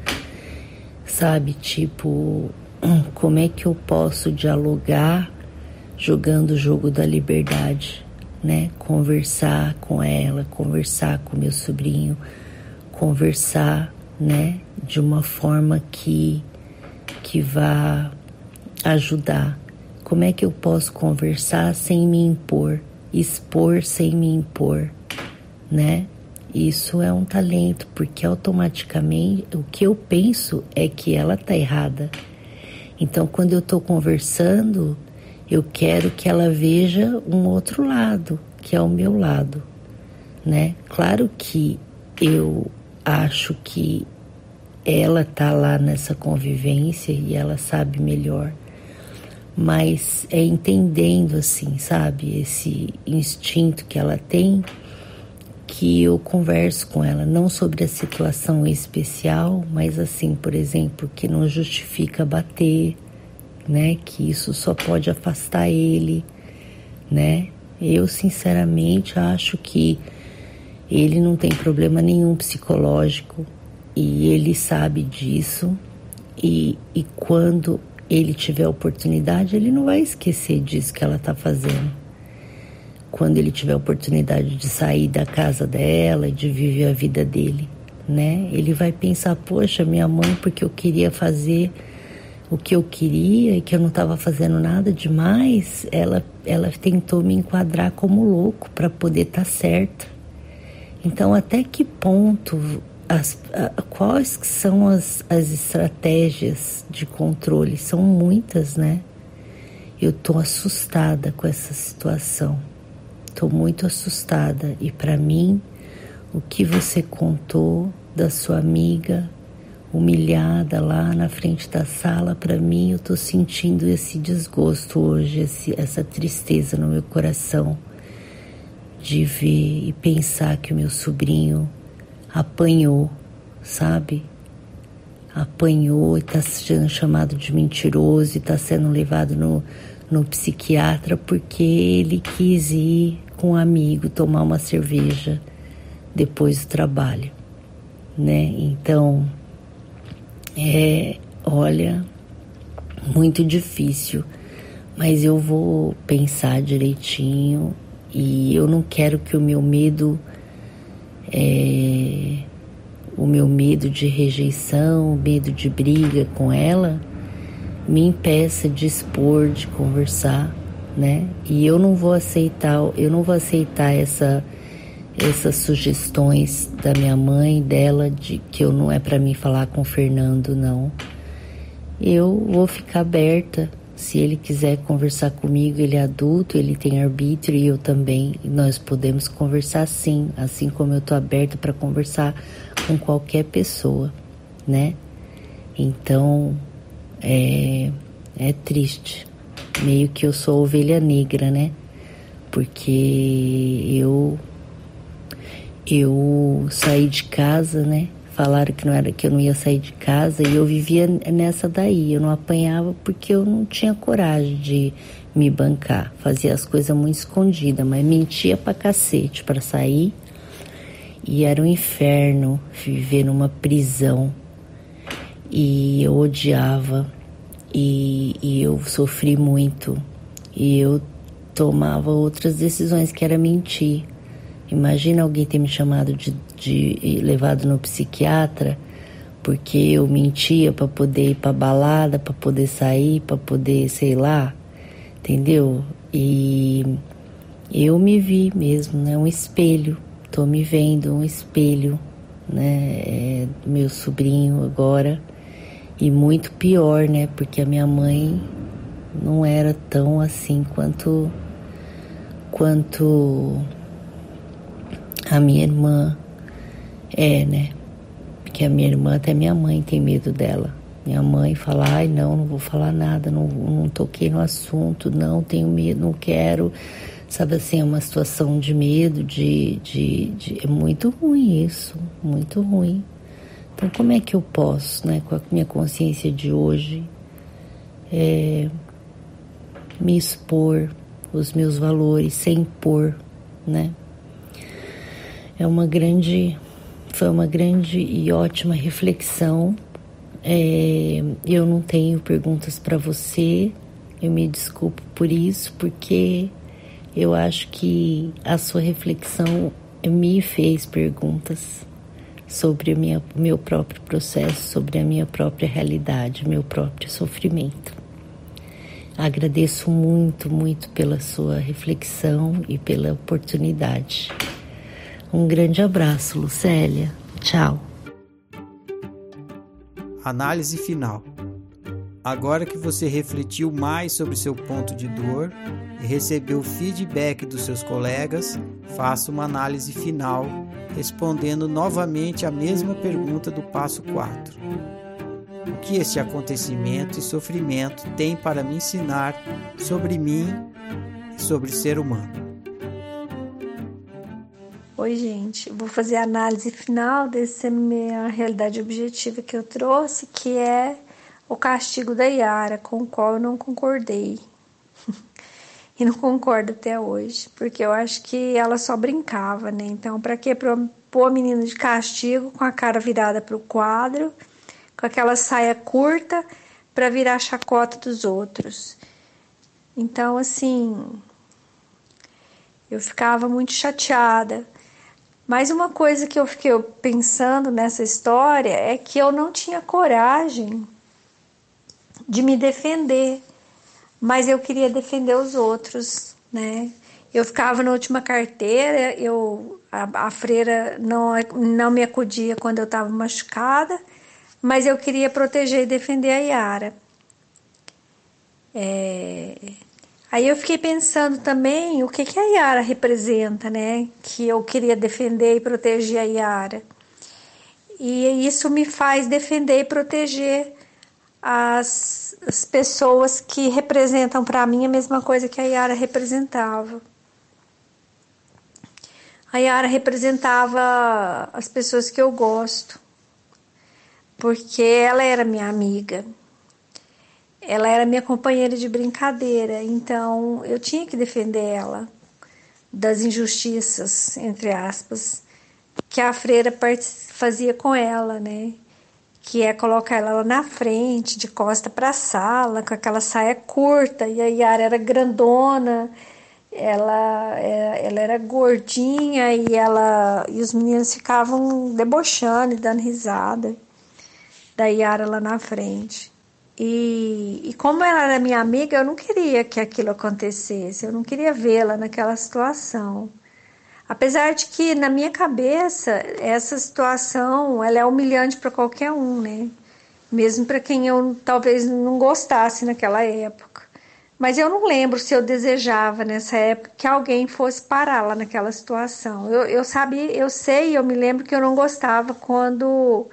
Sabe, tipo, *clears throat* como é que eu posso dialogar jogando o jogo da liberdade, né? Conversar com ela, conversar com meu sobrinho, conversar, né, de uma forma que que vá ajudar como é que eu posso conversar sem me impor, expor sem me impor, né? Isso é um talento, porque automaticamente o que eu penso é que ela tá errada. Então, quando eu tô conversando, eu quero que ela veja um outro lado, que é o meu lado, né? Claro que eu acho que ela tá lá nessa convivência e ela sabe melhor mas é entendendo assim, sabe, esse instinto que ela tem, que eu converso com ela, não sobre a situação especial, mas assim, por exemplo, que não justifica bater, né? Que isso só pode afastar ele, né? Eu sinceramente acho que ele não tem problema nenhum psicológico e ele sabe disso. E, e quando ele tiver oportunidade, ele não vai esquecer disso que ela está fazendo. Quando ele tiver oportunidade de sair da casa dela de viver a vida dele, né? Ele vai pensar: poxa, minha mãe, porque eu queria fazer o que eu queria e que eu não estava fazendo nada demais, ela, ela tentou me enquadrar como louco para poder estar tá certa. Então, até que ponto, as, a, quais são as, as estratégias de controle? São muitas, né? Eu estou assustada com essa situação. Estou muito assustada. E para mim, o que você contou da sua amiga humilhada lá na frente da sala, para mim eu tô sentindo esse desgosto hoje, esse, essa tristeza no meu coração de ver e pensar que o meu sobrinho apanhou, sabe? Apanhou e tá sendo chamado de mentiroso e tá sendo levado no, no psiquiatra porque ele quis ir com um amigo tomar uma cerveja depois do trabalho, né? Então, é, olha, muito difícil, mas eu vou pensar direitinho e eu não quero que o meu medo, é, o meu medo de rejeição, o medo de briga com ela, me impeça de expor, de conversar, né? E eu não vou aceitar, eu não vou aceitar essa essas sugestões da minha mãe, dela, de que eu não é para mim falar com o Fernando, não. Eu vou ficar aberta. Se ele quiser conversar comigo, ele é adulto, ele tem arbítrio e eu também. Nós podemos conversar sim, assim como eu tô aberta para conversar com qualquer pessoa, né? Então, é, é triste. Meio que eu sou ovelha negra, né? Porque eu eu saí de casa, né? Falaram que não era que eu não ia sair de casa e eu vivia nessa daí. Eu não apanhava porque eu não tinha coragem de me bancar. Fazia as coisas muito escondidas, mas mentia pra cacete para sair. E era um inferno viver numa prisão. E eu odiava e, e eu sofri muito. E eu tomava outras decisões que era mentir Imagina alguém ter me chamado de, de levado no psiquiatra porque eu mentia para poder ir para balada, para poder sair, para poder, sei lá, entendeu? E eu me vi mesmo, né? Um espelho. Tô me vendo um espelho, né? É, meu sobrinho agora. E muito pior, né? Porque a minha mãe não era tão assim quanto quanto a minha irmã é, né? Porque a minha irmã, até minha mãe tem medo dela. Minha mãe fala, ai não, não vou falar nada, não, não toquei no assunto, não tenho medo, não quero. Sabe assim, é uma situação de medo, de, de, de. É muito ruim isso, muito ruim. Então como é que eu posso, né, com a minha consciência de hoje, é, me expor os meus valores sem impor, né? É uma grande, foi uma grande e ótima reflexão. É, eu não tenho perguntas para você, eu me desculpo por isso, porque eu acho que a sua reflexão me fez perguntas sobre o meu próprio processo, sobre a minha própria realidade, meu próprio sofrimento. Agradeço muito, muito pela sua reflexão e pela oportunidade. Um grande abraço, Lucélia. Tchau. Análise final. Agora que você refletiu mais sobre seu ponto de dor e recebeu feedback dos seus colegas, faça uma análise final, respondendo novamente a mesma pergunta do passo 4. O que este acontecimento e sofrimento tem para me ensinar sobre mim e sobre o ser humano? Oi, gente. Vou fazer a análise final dessa minha realidade objetiva que eu trouxe, que é o castigo da Yara, com o qual eu não concordei. *laughs* e não concordo até hoje, porque eu acho que ela só brincava, né? Então, para que pôr a menina de castigo com a cara virada para o quadro, com aquela saia curta para virar chacota dos outros? Então, assim, eu ficava muito chateada. Mas uma coisa que eu fiquei pensando nessa história é que eu não tinha coragem de me defender, mas eu queria defender os outros, né? Eu ficava na última carteira, eu a, a freira não, não me acudia quando eu estava machucada, mas eu queria proteger e defender a Yara. É, Aí eu fiquei pensando também o que, que a Yara representa, né? Que eu queria defender e proteger a Yara. E isso me faz defender e proteger as, as pessoas que representam para mim a mesma coisa que a Yara representava. A Yara representava as pessoas que eu gosto, porque ela era minha amiga ela era minha companheira de brincadeira, então eu tinha que defender ela das injustiças, entre aspas, que a freira fazia com ela, né? Que é colocar ela na frente, de costa para a sala, com aquela saia curta, e a Yara era grandona, ela, é, ela era gordinha e ela e os meninos ficavam debochando e dando risada da Yara lá na frente. E, e como ela era minha amiga, eu não queria que aquilo acontecesse, eu não queria vê-la naquela situação. Apesar de que na minha cabeça essa situação ela é humilhante para qualquer um, né? Mesmo para quem eu talvez não gostasse naquela época. Mas eu não lembro se eu desejava nessa época que alguém fosse parar lá naquela situação. Eu, eu sabia, eu sei, eu me lembro que eu não gostava quando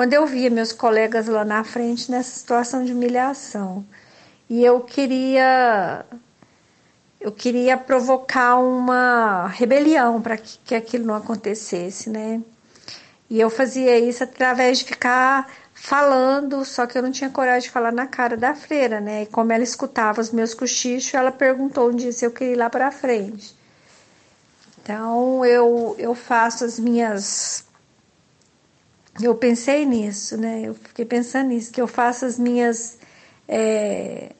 quando eu via meus colegas lá na frente nessa situação de humilhação. E eu queria eu queria provocar uma rebelião para que, que aquilo não acontecesse, né? E eu fazia isso através de ficar falando, só que eu não tinha coragem de falar na cara da freira, né? E como ela escutava os meus cochichos, ela perguntou um dia se eu queria ir lá para frente. Então eu, eu faço as minhas eu pensei nisso, né? Eu fiquei pensando nisso, que eu faço as minhas, é,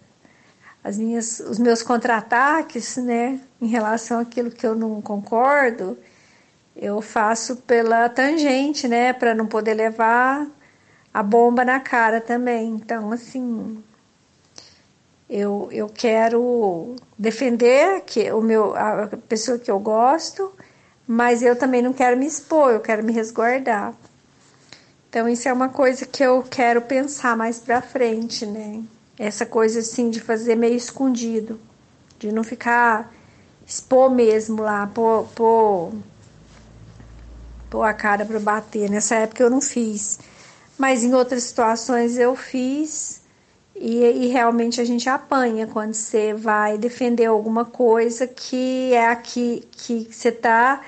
as minhas, os meus contra-ataques, né? Em relação àquilo que eu não concordo, eu faço pela tangente, né? Para não poder levar a bomba na cara também. Então, assim, eu, eu quero defender que o meu, a pessoa que eu gosto, mas eu também não quero me expor, eu quero me resguardar. Então isso é uma coisa que eu quero pensar mais para frente, né? Essa coisa assim de fazer meio escondido, de não ficar expor mesmo lá, pôr, pôr, pôr a cara para bater. Nessa época eu não fiz, mas em outras situações eu fiz e, e realmente a gente apanha quando você vai defender alguma coisa que é aqui que você tá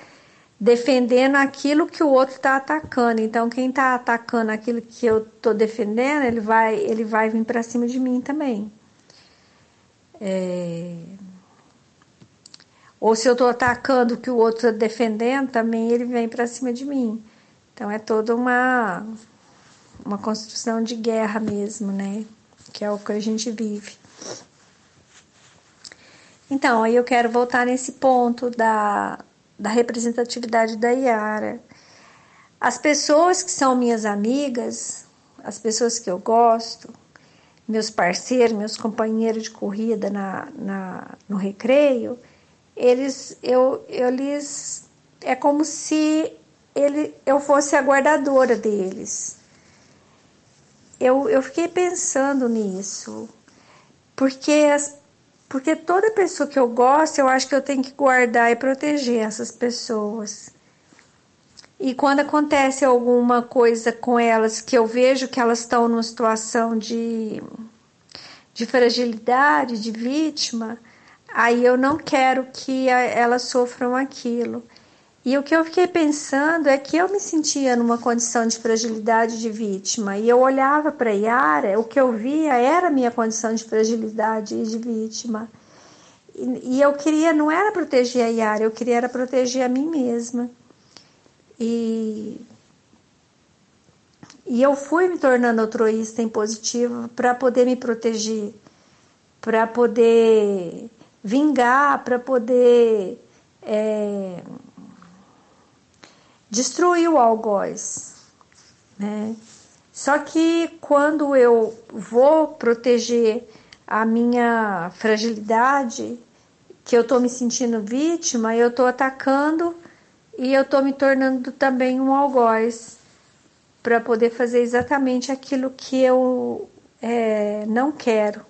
defendendo aquilo que o outro está atacando. Então, quem está atacando aquilo que eu estou defendendo, ele vai, ele vai vir para cima de mim também. É... Ou se eu estou atacando o que o outro está defendendo, também ele vem para cima de mim. Então, é toda uma, uma construção de guerra mesmo, né? Que é o que a gente vive. Então, aí eu quero voltar nesse ponto da, da representatividade da Yara. As pessoas que são minhas amigas, as pessoas que eu gosto, meus parceiros, meus companheiros de corrida na, na, no recreio, eles, eu, eles, é como se ele, eu fosse a guardadora deles. Eu, eu fiquei pensando nisso, porque as, porque toda pessoa que eu gosto, eu acho que eu tenho que guardar e proteger essas pessoas. E quando acontece alguma coisa com elas que eu vejo que elas estão numa situação de, de fragilidade, de vítima, aí eu não quero que elas sofram aquilo. E o que eu fiquei pensando é que eu me sentia numa condição de fragilidade de vítima. E eu olhava para Yara, o que eu via era minha condição de fragilidade de vítima. E, e eu queria, não era proteger a Yara, eu queria era proteger a mim mesma. E, e eu fui me tornando altruísta em positivo para poder me proteger, para poder vingar, para poder. É, destruiu o algoz, né? Só que quando eu vou proteger a minha fragilidade, que eu estou me sentindo vítima, eu estou atacando e eu estou me tornando também um algoz para poder fazer exatamente aquilo que eu é, não quero.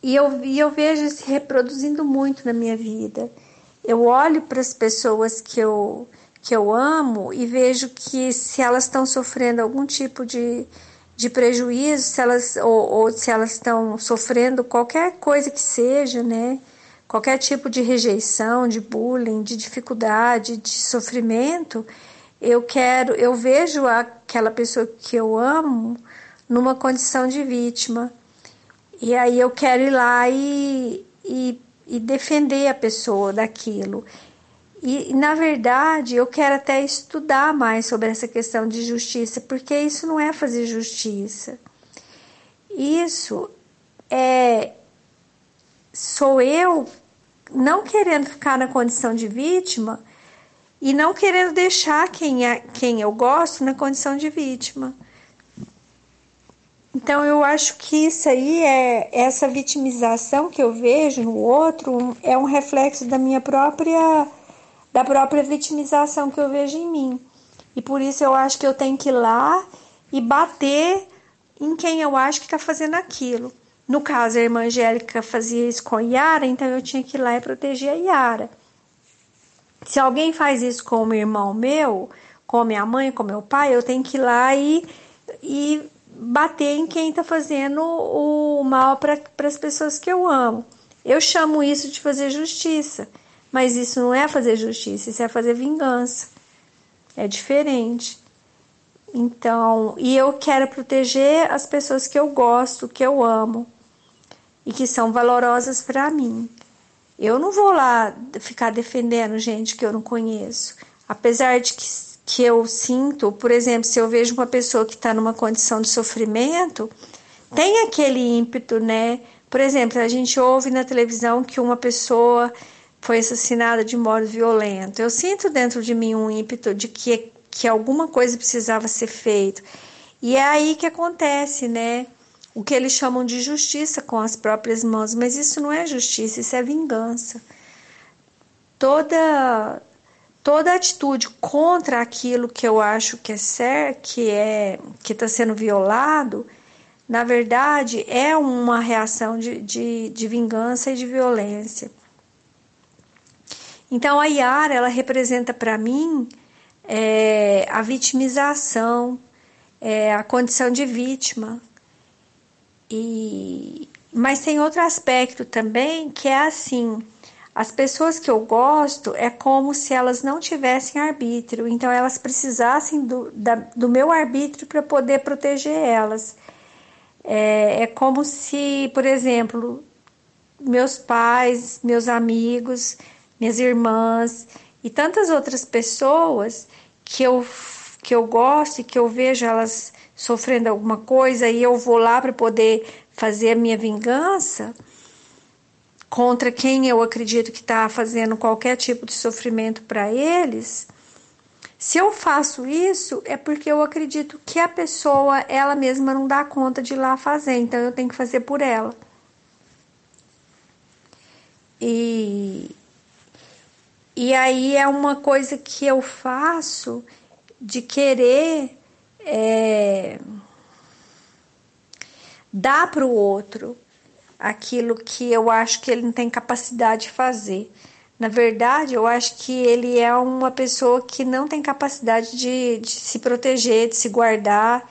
E eu, e eu vejo se reproduzindo muito na minha vida. Eu olho para as pessoas que eu, que eu amo e vejo que se elas estão sofrendo algum tipo de, de prejuízo, se elas, ou, ou se elas estão sofrendo qualquer coisa que seja, né? Qualquer tipo de rejeição, de bullying, de dificuldade, de sofrimento, eu quero, eu vejo aquela pessoa que eu amo numa condição de vítima. E aí eu quero ir lá e, e e defender a pessoa daquilo. E, na verdade, eu quero até estudar mais sobre essa questão de justiça, porque isso não é fazer justiça. Isso é sou eu não querendo ficar na condição de vítima e não querendo deixar quem, é, quem eu gosto na condição de vítima. Então eu acho que isso aí é essa vitimização que eu vejo no outro é um reflexo da minha própria da própria vitimização que eu vejo em mim. E por isso eu acho que eu tenho que ir lá e bater em quem eu acho que está fazendo aquilo. No caso, a irmã Angélica fazia isso com a Yara, então eu tinha que ir lá e proteger a Yara. Se alguém faz isso com um irmão meu, com minha mãe, com meu pai, eu tenho que ir lá e, e bater em quem está fazendo o mal para as pessoas que eu amo. Eu chamo isso de fazer justiça, mas isso não é fazer justiça, isso é fazer vingança. É diferente. Então, e eu quero proteger as pessoas que eu gosto, que eu amo e que são valorosas para mim. Eu não vou lá ficar defendendo gente que eu não conheço, apesar de que que eu sinto, por exemplo, se eu vejo uma pessoa que está numa condição de sofrimento, tem aquele ímpeto, né? Por exemplo, a gente ouve na televisão que uma pessoa foi assassinada de modo violento. Eu sinto dentro de mim um ímpeto de que, que alguma coisa precisava ser feita. E é aí que acontece, né? O que eles chamam de justiça com as próprias mãos, mas isso não é justiça, isso é vingança. Toda toda atitude contra aquilo que eu acho que é certo, que é que está sendo violado, na verdade é uma reação de, de, de vingança e de violência. Então a Yara ela representa para mim é, a vitimização, é, a condição de vítima. E, mas tem outro aspecto também que é assim as pessoas que eu gosto é como se elas não tivessem arbítrio, então elas precisassem do, da, do meu arbítrio para poder proteger elas. É, é como se, por exemplo, meus pais, meus amigos, minhas irmãs e tantas outras pessoas que eu, que eu gosto e que eu vejo elas sofrendo alguma coisa e eu vou lá para poder fazer a minha vingança contra quem eu acredito que está fazendo qualquer tipo de sofrimento para eles, se eu faço isso é porque eu acredito que a pessoa ela mesma não dá conta de ir lá fazer, então eu tenho que fazer por ela. E, e aí é uma coisa que eu faço de querer é, dar para o outro aquilo que eu acho que ele não tem capacidade de fazer. Na verdade, eu acho que ele é uma pessoa que não tem capacidade de, de se proteger, de se guardar.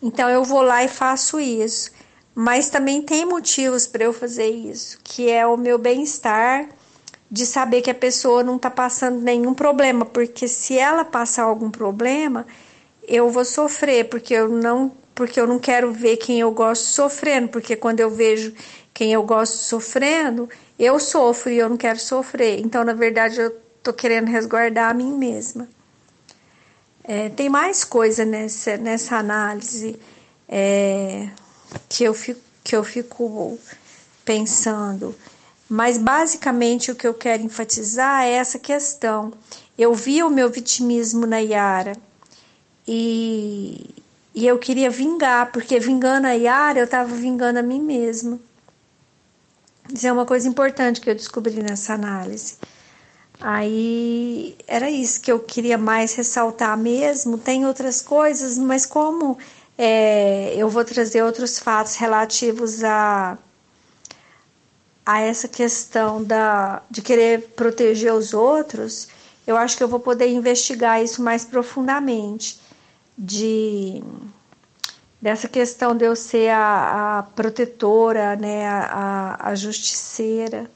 Então eu vou lá e faço isso. Mas também tem motivos para eu fazer isso, que é o meu bem-estar de saber que a pessoa não está passando nenhum problema, porque se ela passar algum problema, eu vou sofrer, porque eu não, porque eu não quero ver quem eu gosto sofrendo, porque quando eu vejo quem eu gosto sofrendo, eu sofro e eu não quero sofrer. Então, na verdade, eu tô querendo resguardar a mim mesma. É, tem mais coisa nessa, nessa análise é, que, eu fico, que eu fico pensando. Mas basicamente o que eu quero enfatizar é essa questão. Eu vi o meu vitimismo na Yara e, e eu queria vingar, porque vingando a Yara eu estava vingando a mim mesma. Isso é uma coisa importante que eu descobri nessa análise. Aí era isso que eu queria mais ressaltar mesmo. Tem outras coisas, mas como é, eu vou trazer outros fatos relativos a, a essa questão da, de querer proteger os outros, eu acho que eu vou poder investigar isso mais profundamente. De dessa questão de eu ser a, a protetora, né, a, a, justiceira.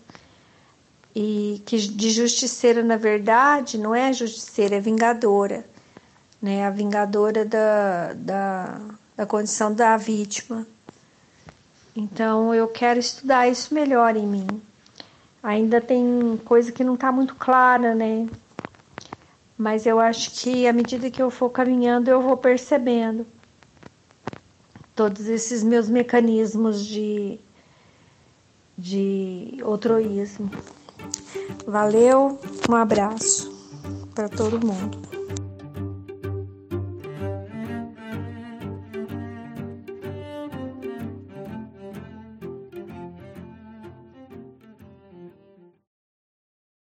E que de justiceira, na verdade, não é justiceira, é vingadora. Né, a vingadora da, da, da condição da vítima. Então, eu quero estudar isso melhor em mim. Ainda tem coisa que não está muito clara, né? Mas eu acho que à medida que eu for caminhando, eu vou percebendo todos esses meus mecanismos de, de outroísmo. Valeu, um abraço para todo mundo.